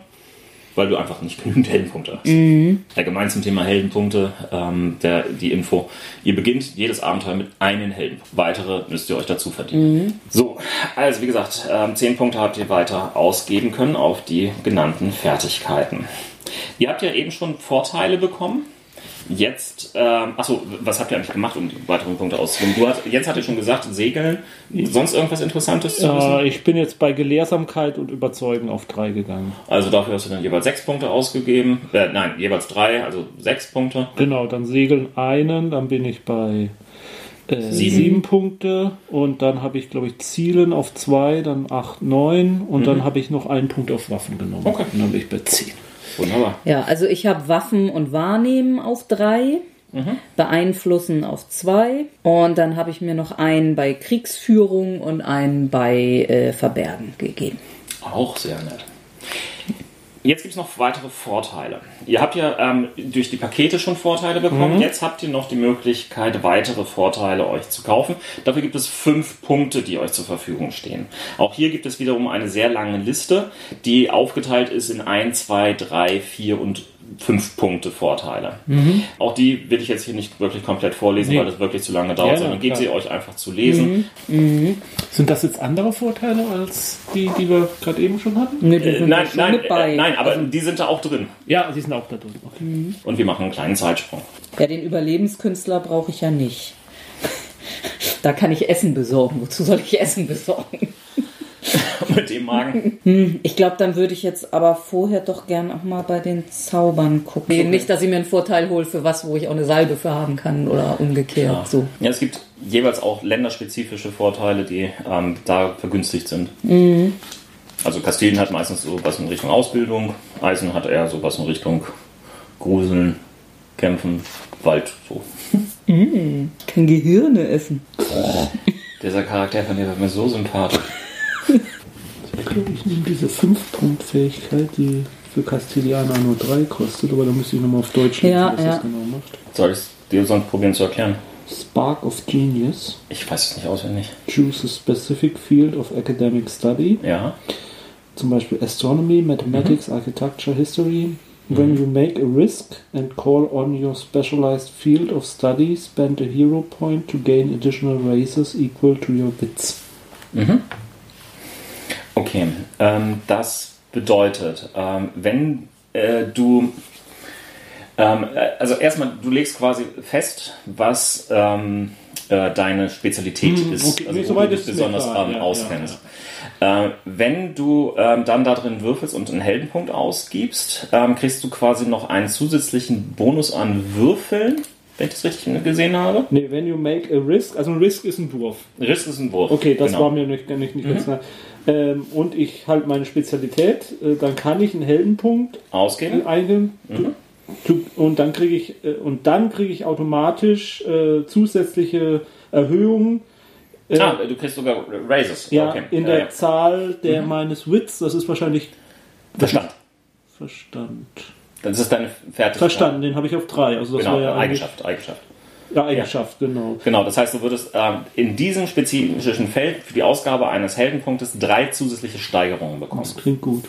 Weil du einfach nicht genügend Heldenpunkte hast. Mhm. Allgemein zum Thema Heldenpunkte, ähm, der, die Info. Ihr beginnt jedes Abenteuer mit einem Helden. Weitere müsst ihr euch dazu verdienen. Mhm. So, also wie gesagt, ähm, 10 Punkte habt ihr weiter ausgeben können auf die genannten Fertigkeiten. Ihr habt ja eben schon Vorteile bekommen. Jetzt, ähm, achso, was habt ihr eigentlich gemacht, um die weiteren Punkte auszuführen? Du hast, jetzt hat ihr schon gesagt, Segeln. Sonst irgendwas Interessantes zu wissen? Äh, ich bin jetzt bei Gelehrsamkeit und Überzeugen auf drei gegangen. Also dafür hast du dann jeweils sechs Punkte ausgegeben. Äh, nein, jeweils drei, also sechs Punkte. Genau, dann Segeln einen, dann bin ich bei äh, sieben. sieben. Punkte und dann habe ich, glaube ich, Zielen auf zwei, dann acht, neun und mhm. dann habe ich noch einen Punkt auf Waffen genommen. Okay. Und dann bin ich bei zehn. Wunderbar. Ja, also ich habe Waffen und Wahrnehmen auf drei. Mhm. Beeinflussen auf zwei und dann habe ich mir noch einen bei Kriegsführung und einen bei äh, Verbergen gegeben. Auch sehr nett. Jetzt gibt es noch weitere Vorteile. Ihr habt ja ähm, durch die Pakete schon Vorteile bekommen. Mhm. Jetzt habt ihr noch die Möglichkeit, weitere Vorteile euch zu kaufen. Dafür gibt es fünf Punkte, die euch zur Verfügung stehen. Auch hier gibt es wiederum eine sehr lange Liste, die aufgeteilt ist in 1, 2, 3, 4 und fünf Punkte Vorteile. Mhm. Auch die will ich jetzt hier nicht wirklich komplett vorlesen, nee. weil das wirklich zu lange dauert, ja, sondern gebt sie euch einfach zu lesen. Mhm. Mhm. Sind das jetzt andere Vorteile als die, die wir gerade eben schon hatten? Nee, äh, nein, nein, äh, nein, aber also, die sind da auch drin. Ja, die sind auch da drin. Okay. Mhm. Und wir machen einen kleinen Zeitsprung. Ja, den Überlebenskünstler brauche ich ja nicht. (laughs) da kann ich Essen besorgen. Wozu soll ich Essen besorgen? (laughs) mit dem Magen. Hm, ich glaube, dann würde ich jetzt aber vorher doch gern auch mal bei den Zaubern gucken. Okay. Nicht, dass ich mir einen Vorteil hole für was, wo ich auch eine Salbe für haben kann oder umgekehrt. Ja, so. ja es gibt jeweils auch länderspezifische Vorteile, die ähm, da vergünstigt sind. Mhm. Also Kastilien hat meistens so was in Richtung Ausbildung, Eisen hat eher so was in Richtung Gruseln, Kämpfen, Wald, so. (laughs) Mm, kann Gehirne essen. Dieser Charakter von dir wird mir so sympathisch glaube, ich nehme diese 5-Punkt-Fähigkeit, die für Castilianer nur 3 kostet, aber da müsste ich nochmal auf Deutsch lesen, ja, was ja. das genau macht. Soll ich es dir sonst probieren zu erklären? Spark of Genius. Ich weiß es nicht auswendig. Choose a specific field of academic study. Ja. Zum Beispiel Astronomy, Mathematics, mhm. Architecture, History. When mhm. you make a risk and call on your specialized field of study, spend a hero point to gain additional races equal to your bits. Mhm. Okay, ähm, das bedeutet, ähm, wenn äh, du, ähm, äh, also erstmal, du legst quasi fest, was ähm, äh, deine Spezialität hm, ist, okay. also wo du dich besonders ähm, ja, auskennst. Ja, ja. Äh, wenn du ähm, dann da drin würfelst und einen Heldenpunkt ausgibst, kriegst du quasi noch einen zusätzlichen Bonus an Würfeln wenn ich das richtig gesehen habe. Nee, when you make a risk, also ein Risk ist ein Wurf. Risk ist ein Wurf. Okay, das genau. war mir nicht, nicht, nicht mhm. ganz klar ähm, und ich halt meine Spezialität, äh, dann kann ich einen Heldenpunkt ausgeben. Eingeben, mhm. und dann kriege ich äh, und dann kriege ich automatisch äh, zusätzliche Erhöhungen. Äh, ah, du kriegst sogar Raises. Ja, okay. in ja, der ja. Zahl der mhm. meines Wits, das ist wahrscheinlich Verstand. Verstand. Das ist deine Fertigkeit. Verstanden, den habe ich auf drei. Also das genau, ja Eigenschaft, Eigenschaft. Ja, Eigenschaft, ja. genau. Genau, das heißt, du würdest ähm, in diesem spezifischen Feld für die Ausgabe eines Heldenpunktes drei zusätzliche Steigerungen bekommen. Das klingt gut.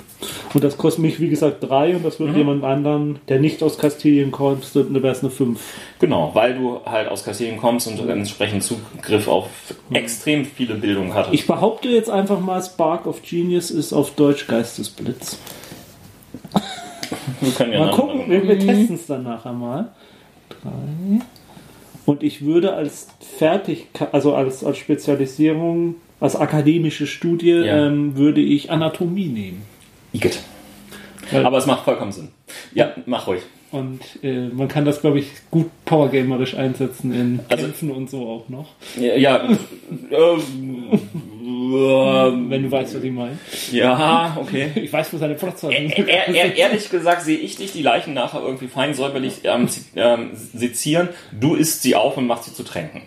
Und das kostet mich, wie gesagt, drei und das wird mhm. jemand anderen, der nicht aus Kastilien kommt, dann wäre es eine fünf. Genau, weil du halt aus Kastilien kommst und entsprechend Zugriff auf mhm. extrem viele Bildung hattest. Ich behaupte jetzt einfach mal, Spark of Genius ist auf Deutsch Geistesblitz. Wir können ja mal gucken, wir, wir testen es dann nachher mal. Drei. Und ich würde als fertig, also als, als Spezialisierung, als akademische Studie, ja. ähm, würde ich Anatomie nehmen. Igitt. Aber es macht vollkommen Sinn. Ja, mach ruhig. Und äh, man kann das, glaube ich, gut powergamerisch einsetzen in also, Kämpfen und so auch noch. Ja, ja äh, wenn du weißt, was ich meine. Ja, okay. (laughs) Ich weiß, wo seine Plotzer sind. Er, er, (laughs) ehrlich gesagt sehe ich dich die Leichen nachher irgendwie fein säuberlich ähm, ähm, sezieren. Du isst sie auf und machst sie zu tränken.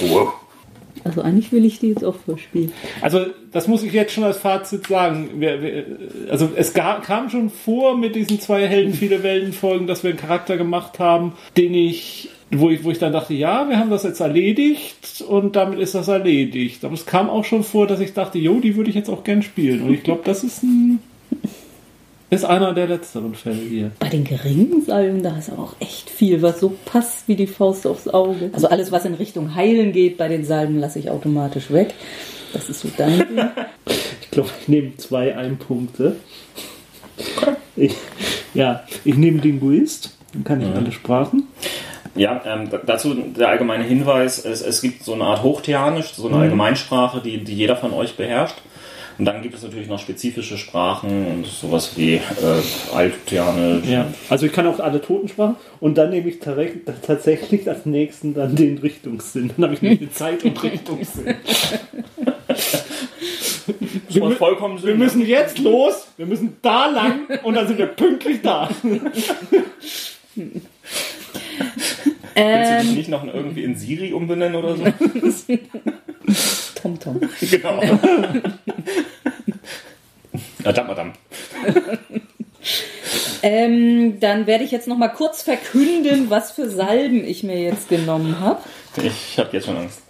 Wow. Also eigentlich will ich die jetzt auch vorspielen. Also das muss ich jetzt schon als Fazit sagen. Wir, wir, also es gab, kam schon vor mit diesen zwei Helden viele Welten Folgen, dass wir einen Charakter gemacht haben, den ich wo ich, wo ich dann dachte, ja, wir haben das jetzt erledigt und damit ist das erledigt. Aber es kam auch schon vor, dass ich dachte, jo, die würde ich jetzt auch gern spielen. Und ich glaube, das ist ein Ist einer der letzteren Fälle hier. Bei den geringen Salben, da ist aber auch echt viel, was so passt wie die Faust aufs Auge. Also alles, was in Richtung Heilen geht, bei den Salben lasse ich automatisch weg. Das ist so dein Ding. (laughs) Ich glaube, ich nehme zwei Einpunkte. Ich, ja, ich nehme Linguist, dann kann ich alle Sprachen. Ja, ähm, dazu der allgemeine Hinweis, es, es gibt so eine Art Hochtheanisch, so eine mhm. Allgemeinsprache, die, die jeder von euch beherrscht. Und dann gibt es natürlich noch spezifische Sprachen und sowas wie äh, Alttheanisch. Ja, also ich kann auch alle Totensprachen und dann nehme ich tatsächlich als nächsten dann den Richtungssinn. Dann habe ich nämlich Zeit und (laughs) Richtungssinn. wir, vollkommen Sinn, wir müssen jetzt los, wir müssen da lang und dann sind wir pünktlich da. (laughs) Willst du dich nicht noch irgendwie in Siri umbenennen oder so? (laughs) TomTom. Genau. (laughs) Madame, Madame. ähm, dann werde ich jetzt noch mal kurz verkünden, was für Salben ich mir jetzt genommen habe. Ich habe jetzt schon Angst.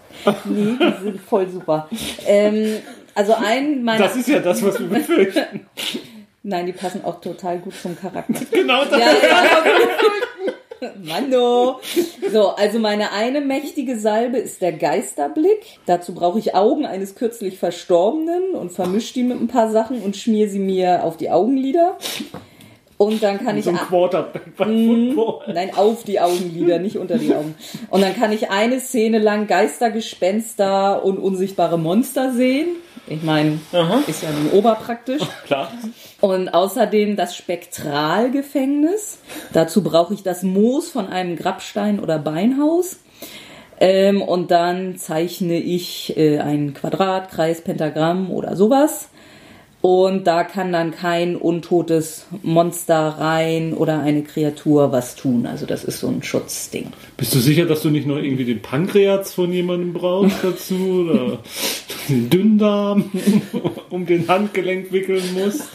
Nee, die sind voll super. Ähm, also ein meiner. Das ist ja das, was wir befürchten. (laughs) Nein, die passen auch total gut zum Charakter. (laughs) Genau das. Ja, ja, Mando. So, also meine eine mächtige Salbe ist der Geisterblick. Dazu brauche ich Augen eines kürzlich Verstorbenen und vermische die mit ein paar Sachen und schmier sie mir auf die Augenlider. Und dann kann so ich. Ein Quarterback bei mm, Nein, auf die Augenlider, nicht unter die Augen. Und dann kann ich eine Szene lang Geister, Gespenster und unsichtbare Monster sehen. Ich meine, ist ja nun oberpraktisch. (laughs) Klar. Und außerdem das Spektralgefängnis. Dazu brauche ich das Moos von einem Grabstein oder Beinhaus. Ähm, und dann zeichne ich äh, ein Quadrat, Kreis, Pentagramm oder sowas. Und da kann dann kein untotes Monster rein oder eine Kreatur was tun. Also das ist so ein Schutzding. Bist du sicher, dass du nicht noch irgendwie den Pankreas von jemandem brauchst dazu? Oder den Dünndarm (laughs) um den Handgelenk wickeln musst?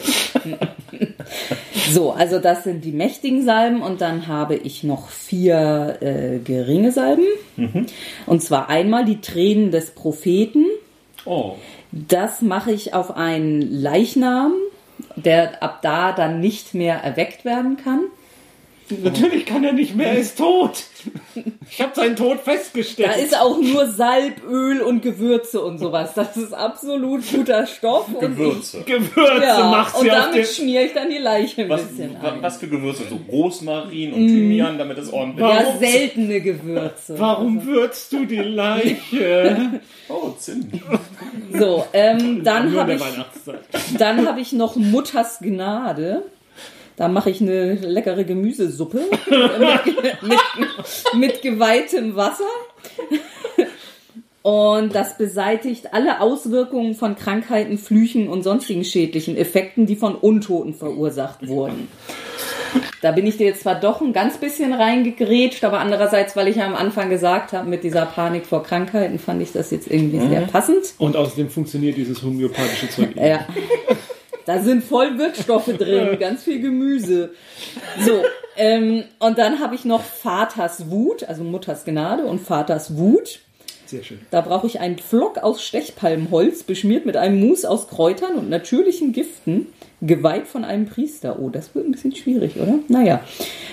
So, also das sind die mächtigen Salben und dann habe ich noch vier äh, geringe Salben. Mhm. Und zwar einmal die Tränen des Propheten. Oh. Das mache ich auf einen Leichnam, der ab da dann nicht mehr erweckt werden kann. Natürlich kann er nicht mehr, er ist tot. Ich habe seinen Tod festgestellt. Da ist auch nur Salböl und Gewürze und sowas. Das ist absolut guter Stoff. Gewürze. Ich, Gewürze ja, machst Und damit schmiere ich dann die Leiche ein was, bisschen ein. Was für Gewürze? So Rosmarin und Thymian, damit es ordentlich Ja, seltene Gewürze. Warum also. würzt du die Leiche? (laughs) oh, Zimt. So, ähm, dann habe ich, dann hab ich noch Mutters Gnade. Da mache ich eine leckere Gemüsesuppe (laughs) mit, mit, mit geweihtem Wasser. Und das beseitigt alle Auswirkungen von Krankheiten, Flüchen und sonstigen schädlichen Effekten, die von Untoten verursacht wurden. Da bin ich dir jetzt zwar doch ein ganz bisschen reingegrätscht, aber andererseits, weil ich ja am Anfang gesagt habe, mit dieser Panik vor Krankheiten, fand ich das jetzt irgendwie mhm. sehr passend. Und außerdem funktioniert dieses homöopathische Zeug. Ja. Da sind voll Wirkstoffe (laughs) drin, ganz viel Gemüse. So, ähm, und dann habe ich noch Vaters Wut, also Mutters Gnade und Vaters Wut. Sehr schön. Da brauche ich einen Pflock aus Stechpalmholz, beschmiert mit einem Mus aus Kräutern und natürlichen Giften, geweiht von einem Priester. Oh, das wird ein bisschen schwierig, oder? Naja.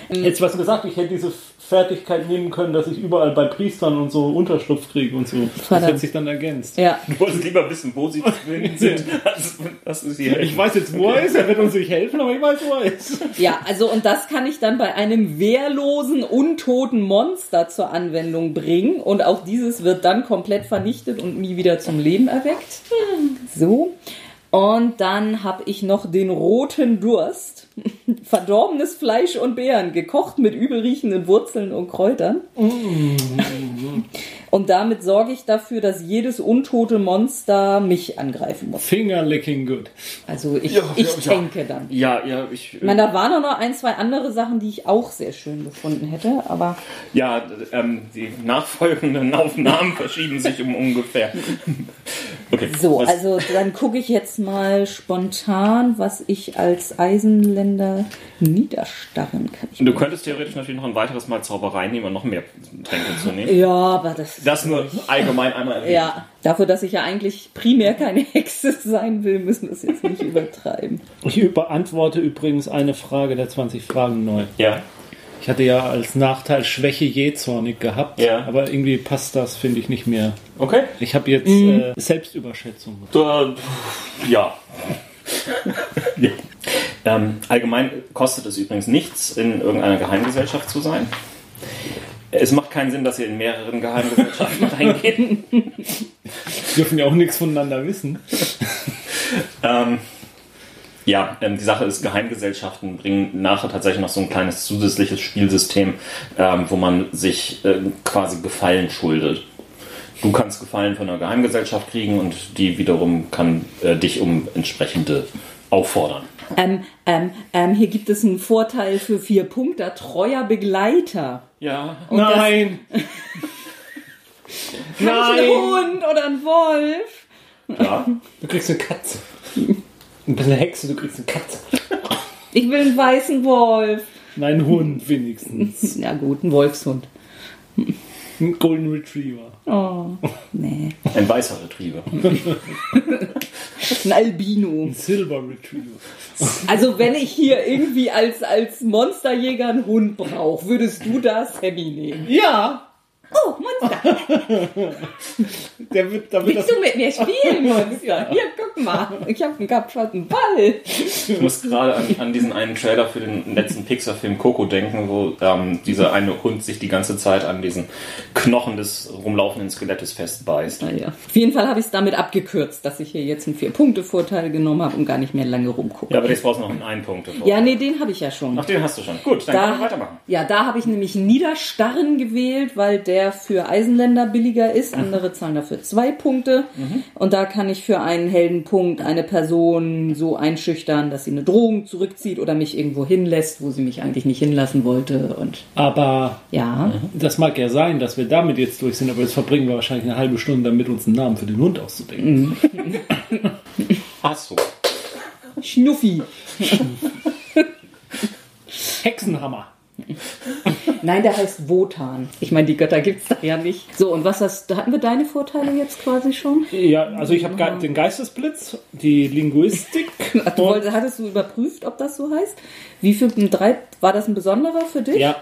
Hättest du was gesagt, ich hätte diese Fertigkeit nehmen können, dass ich überall bei Priestern und so Unterschlupf kriege und so. Verdammt. Das hätte sich dann ergänzt. Ja. Du wolltest lieber wissen, wo sie (laughs) sind, als, dass sie helfen. Ich weiß jetzt, wo okay. er ist, er wird uns nicht helfen, aber ich weiß, wo er ist. Ja, also und das kann ich dann bei einem wehrlosen, untoten Monster zur Anwendung bringen und auch dieses wird dann komplett vernichtet und nie wieder zum Leben erweckt. So. Und dann habe ich noch den roten Durst. (laughs) Verdorbenes Fleisch und Beeren, gekocht mit übelriechenden Wurzeln und Kräutern. (laughs) und damit sorge ich dafür, dass jedes untote Monster mich angreifen muss. Finger licking good. Also ich, ja, ich ja, denke dann. Ja, ja, ich. Ich meine, da waren auch noch ein, zwei andere Sachen, die ich auch sehr schön gefunden hätte, aber. Ja, ähm, die nachfolgenden Aufnahmen verschieben sich um ungefähr (laughs) Okay. So, was- also dann gucke ich jetzt mal spontan, was ich als Eisenländer niederstarren kann. Ich Du könntest theoretisch natürlich noch ein weiteres Mal Zauberei nehmen und noch mehr Tränke zu nehmen. ja, aber das. Das nur allgemein einmal erwähnt. ja, dafür, dass ich ja eigentlich primär keine Hexe sein will, müssen wir es jetzt nicht (laughs) übertreiben. Ich beantworte übrigens eine Frage der 20 Fragen neu. Ja. Ich hatte ja als Nachteil Schwäche jähzornig gehabt, Ja. aber irgendwie passt das, finde ich, nicht mehr. Okay. Ich habe jetzt Mhm. äh, Selbstüberschätzung. Da, ja. (laughs) ja. Ähm, allgemein kostet es übrigens nichts, in irgendeiner Geheimgesellschaft zu sein. Es macht keinen Sinn, dass ihr in mehreren Geheimgesellschaften (laughs) reingeht. Dürfen ja auch nichts voneinander wissen. (laughs) Ähm, ja, ähm, die Sache ist, Geheimgesellschaften bringen nachher tatsächlich noch so ein kleines zusätzliches Spielsystem, ähm, wo man sich ähm, quasi Gefallen schuldet. Du kannst Gefallen von einer Geheimgesellschaft kriegen und die wiederum kann äh, dich um entsprechende auffordern. Ähm, ähm, ähm, hier gibt es einen Vorteil für vier Punkte, treuer Begleiter. Ja. Nein! (laughs) Ein Nein! Hund oder ein Wolf. Ja. Du kriegst eine Katze. Du bist eine Hexe, du kriegst eine Katze. Ich will einen weißen Wolf. Nein, ein Hund wenigstens. (laughs) Na gut, ein Wolfshund. Ein Golden Retriever. Oh, nee. Ein weißer Retriever. Ein Albino. Ein Silver Retriever. Also wenn ich hier irgendwie als, als Monsterjäger einen Hund brauche, würdest du da Sammy nehmen? Ja! Oh, Monster, (laughs) Der wird, da das, willst du mit mir spielen, (laughs) Monster? Hier, guck mal, ich habe einen kapschalten Ball. Ich muss gerade an, an diesen einen Trailer für den letzten Pixar-Film Coco denken, wo ähm, dieser eine Hund sich die ganze Zeit an diesen Knochen des rumlaufenden Skelettes festbeißt. Naja. Auf jeden Fall habe ich es damit abgekürzt, dass ich hier jetzt einen Vier-Punkte-Vorteil genommen habe und gar nicht mehr lange rumgucke. Ja, aber jetzt brauchst du noch einen, einen Punkt. davor. Ja, nee, den habe ich ja schon. Ach, den hast du schon. Gut, dann können wir Da, weitermachen. ja, da habe ich nämlich Niederstarren gewählt, weil der für Eisenländer billiger ist. Andere zahlen dafür zwei Punkte. Und da kann ich für einen Heldenpunkt eine Person so einschüchtern, dass sie eine Drohung zurückzieht oder mich irgendwo hinlässt, wo sie mich eigentlich nicht hinlassen wollte. Und aber ja, das mag ja sein, dass wir damit jetzt durch sind, aber jetzt verbringen wir wahrscheinlich eine halbe Stunde damit, uns einen Namen für den Hund auszudenken. (laughs) Ach so. Schnuffi. Hexenhammer. (laughs) Nein, der heißt Wotan. Ich meine, die Götter gibt's da ja nicht. So, und was hast, hatten wir deine Vorteile jetzt quasi schon? Ja, also ich habe ge den Geistesblitz, die Linguistik. (laughs) Du wolltest, hattest du überprüft, ob das so heißt? Wie viel, ein drei, war das ein besonderer für dich? ja,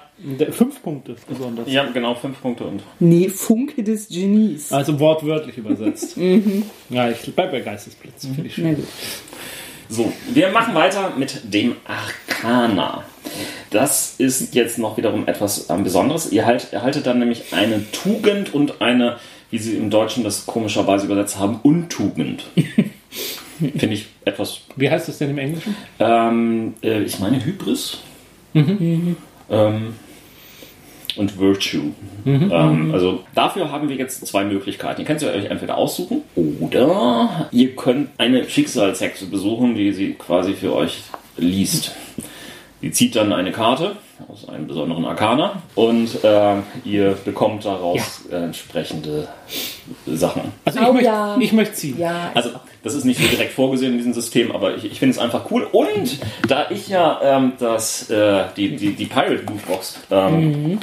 fünf Punkte besonders. Ja, genau, fünf Punkte und. Nee, Funke des Genies. Also wortwörtlich übersetzt. (laughs) Ja, ich bleib bei Geistesblitz, finde ich Na schön. gut. So, wir machen weiter mit dem Arcana. Das ist jetzt noch wiederum etwas ähm, Besonderes. Ihr halt, erhaltet dann nämlich eine Tugend und eine, wie sie im Deutschen das komischerweise übersetzt haben, Untugend. (laughs) Finde ich etwas Wie heißt das denn im Englischen? Ähm, äh, ich meine Hybris. Ähm, und Virtue. Ähm, also dafür haben wir jetzt zwei Möglichkeiten. Ihr könnt sie euch entweder aussuchen oder ihr könnt eine Schicksalshexe besuchen, die sie quasi für euch liest. Die zieht dann eine Karte aus einem besonderen Arkana und äh, ihr bekommt daraus äh, entsprechende Sachen. Also ich Oh, möchte ja. ich möchte ziehen. Ja, Also, das ist nicht so direkt vorgesehen in diesem System, aber ich, ich finde es einfach cool. Und da ich ja ähm, das, äh, die, die, die Pirate Lootbox ähm,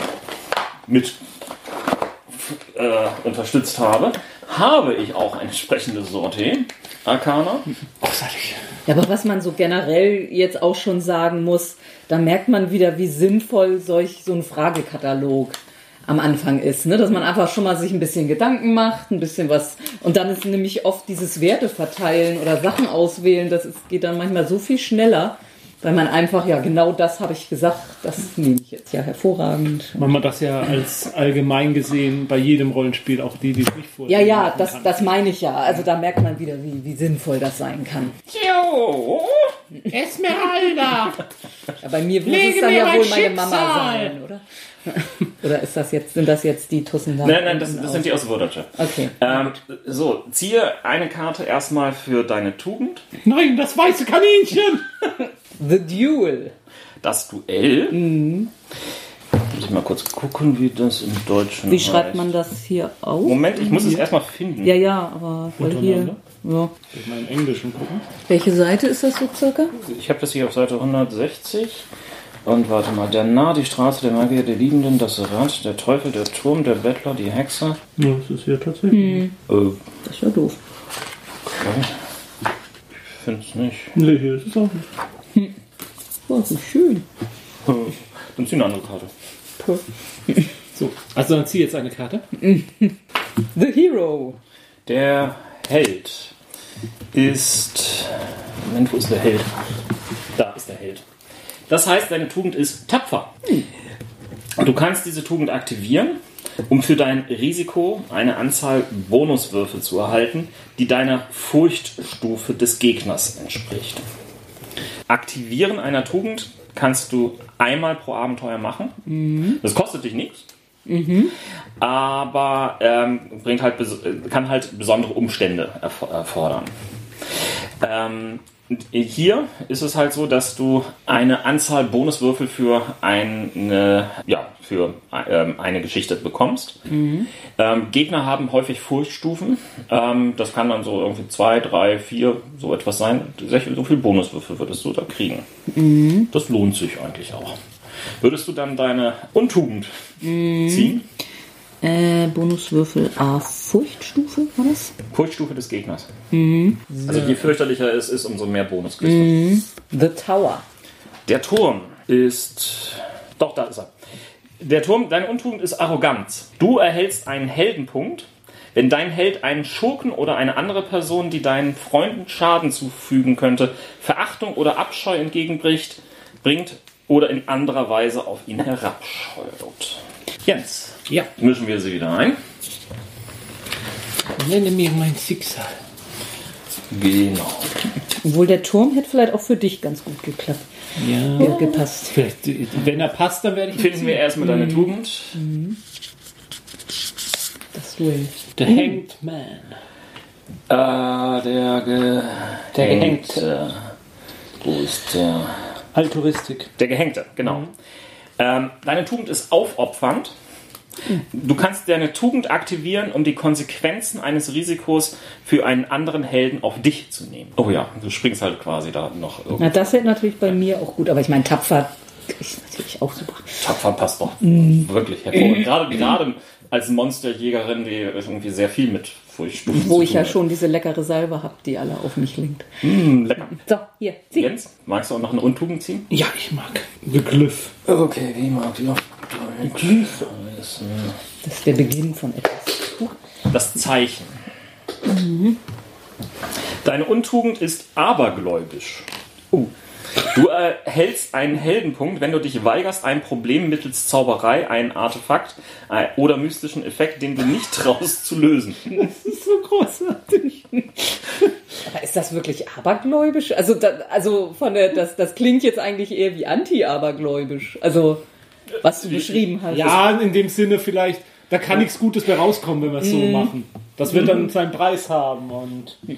mit äh, unterstützt habe, habe ich auch ein entsprechendes Sorte Arcana. Großartig. Ja, aber was man so generell jetzt auch schon sagen muss, da merkt man wieder, wie sinnvoll solch so ein Fragekatalog am Anfang ist, ne? dass man einfach schon mal sich ein bisschen Gedanken macht, ein bisschen was und dann ist nämlich oft dieses Werte verteilen oder Sachen auswählen, das ist, geht dann manchmal so viel schneller, weil man einfach, ja genau das habe ich gesagt, das nehme ich jetzt ja hervorragend. Weil man das ja als allgemein gesehen bei jedem Rollenspiel, auch die, die es nicht vor Ja, ja, das, das meine ich ja. Also da merkt man wieder, wie, wie sinnvoll das sein kann. Jo! Esmeralda! Ja, bei mir muss es dann ja wohl meine Mama sein, oder? Oder ist das jetzt, sind das jetzt die Tussen da? Nein, nein, das, das sind die aus Würderche. Okay. Ähm, so, ziehe eine Karte erstmal für deine Tugend. Nein, das weiße Kaninchen! (laughs) The Duel. Das Duell. ich mal kurz gucken, wie das im Deutschen Wie schreibt man das hier auf? Moment, ich muss es erstmal finden. Ja, ja, aber weil hier. Ja. Ich mal im Englischen gucken. Welche Seite ist das so circa? Ich habe das hier auf Seite 160. Und warte mal, der Narr, die Straße, der Magier, der Liebenden, das Rad, der Teufel, der Turm, der Bettler, die Hexe. Ja, das ist hier tatsächlich. Äh, Das ist ja doof. okay. Ich finde es nicht. Nee, hier ist es auch nicht. Oh, wie schön. Dann zieh eine andere Karte. (laughs) So, also dann zieh jetzt eine Karte. (laughs) The Hero. Der Held ist. Moment, wo ist der Held? Da ist der Held. Das heißt, deine Tugend ist tapfer. Du kannst diese Tugend aktivieren, um für dein Risiko eine Anzahl Bonuswürfel zu erhalten, die deiner Furchtstufe des Gegners entspricht. Aktivieren einer Tugend kannst du einmal pro Abenteuer machen. Das kostet dich nichts. Aber ähm, bringt halt, äh, kann halt besondere Umstände erfo- erfordern. Ähm, hier ist es halt so, dass du eine Anzahl Bonuswürfel für eine, ja, für ähm, eine Geschichte bekommst. Ähm, Gegner haben häufig Furchtstufen. Ähm, das kann dann so irgendwie zwei, drei, vier, so etwas sein. So viel Bonuswürfel würdest du da kriegen. Das lohnt sich eigentlich auch. Würdest du dann deine Untugend ziehen? Äh, Bonuswürfel A Furchtstufe, war das? Furchtstufe des Gegners. Also je fürchterlicher es ist, umso mehr Bonus kriegst du. The Tower. Der Turm ist. Doch, da ist er. Der Turm, deine Untugend ist Arroganz. Du erhältst einen Heldenpunkt, wenn dein Held einen Schurken oder eine andere Person, die deinen Freunden Schaden zufügen könnte, Verachtung oder Abscheu entgegenbricht, bringt oder in anderer Weise auf ihn herabscheuert. Jens, Ja. mischen wir sie wieder ein. Nenne mir mein Schicksal. Genau. Obwohl der Turm hätte vielleicht auch für dich ganz gut geklappt. Ja. Ja, gepasst. Vielleicht, wenn er passt, dann werde ich. Finden wir erstmal deine Tugend. Das Duell. The Hanged Man. Äh, der Ge Der Gehängte. Wo ist der? Altruistik. Der Gehängte, genau. Ähm, deine Tugend ist aufopfernd. Du kannst deine Tugend aktivieren, um die Konsequenzen eines Risikos für einen anderen Helden auf dich zu nehmen. Oh ja, du springst halt quasi da noch Na, irgendwie. das hätte natürlich bei mir auch gut, aber ich meine, tapfer ist natürlich auch super. Tapfer passt doch wirklich hervorragend. Gerade, gerade als Monsterjägerin, die irgendwie sehr viel mit Furchtstufen Wo zu ich tun ja hat. schon diese leckere Salbe habe, die alle auf mich linkt. Mm, lecker. So, hier, zieh. Jens, magst du auch noch eine Untugend ziehen? Ja, ich mag. The Glyph. Okay, wie mag ich noch? Das ist der Beginn von etwas. Das Zeichen. Deine Untugend ist abergläubisch. Du erhältst einen Heldenpunkt, wenn du dich weigerst, ein Problem mittels Zauberei, ein Artefakt äh, oder mystischen Effekt, den du nicht traust, zu lösen. (laughs) Das ist so großartig. Aber ist das wirklich abergläubisch? Also, da, also von der, das, das klingt jetzt eigentlich eher wie anti-abergläubisch. Also, was du beschrieben hast. Ja, in dem Sinne vielleicht, da kann nichts Gutes mehr rauskommen, wenn wir es so machen. Das wird dann seinen Preis haben und (laughs)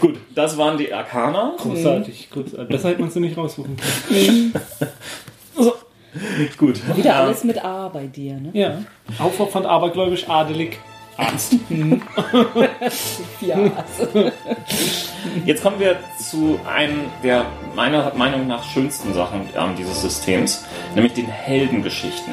Gut, das waren die Arcana. großartig. großartig. Besser hätte man es nicht raussuchen können. Gut. Wieder alles mit A bei dir, ne? Ja. Aufopfernd, abergläubisch, adelig, Arzt. (laughs) Ja. Jetzt kommen wir zu einem der meiner Meinung nach schönsten Sachen ähm, dieses Systems, nämlich den Heldengeschichten.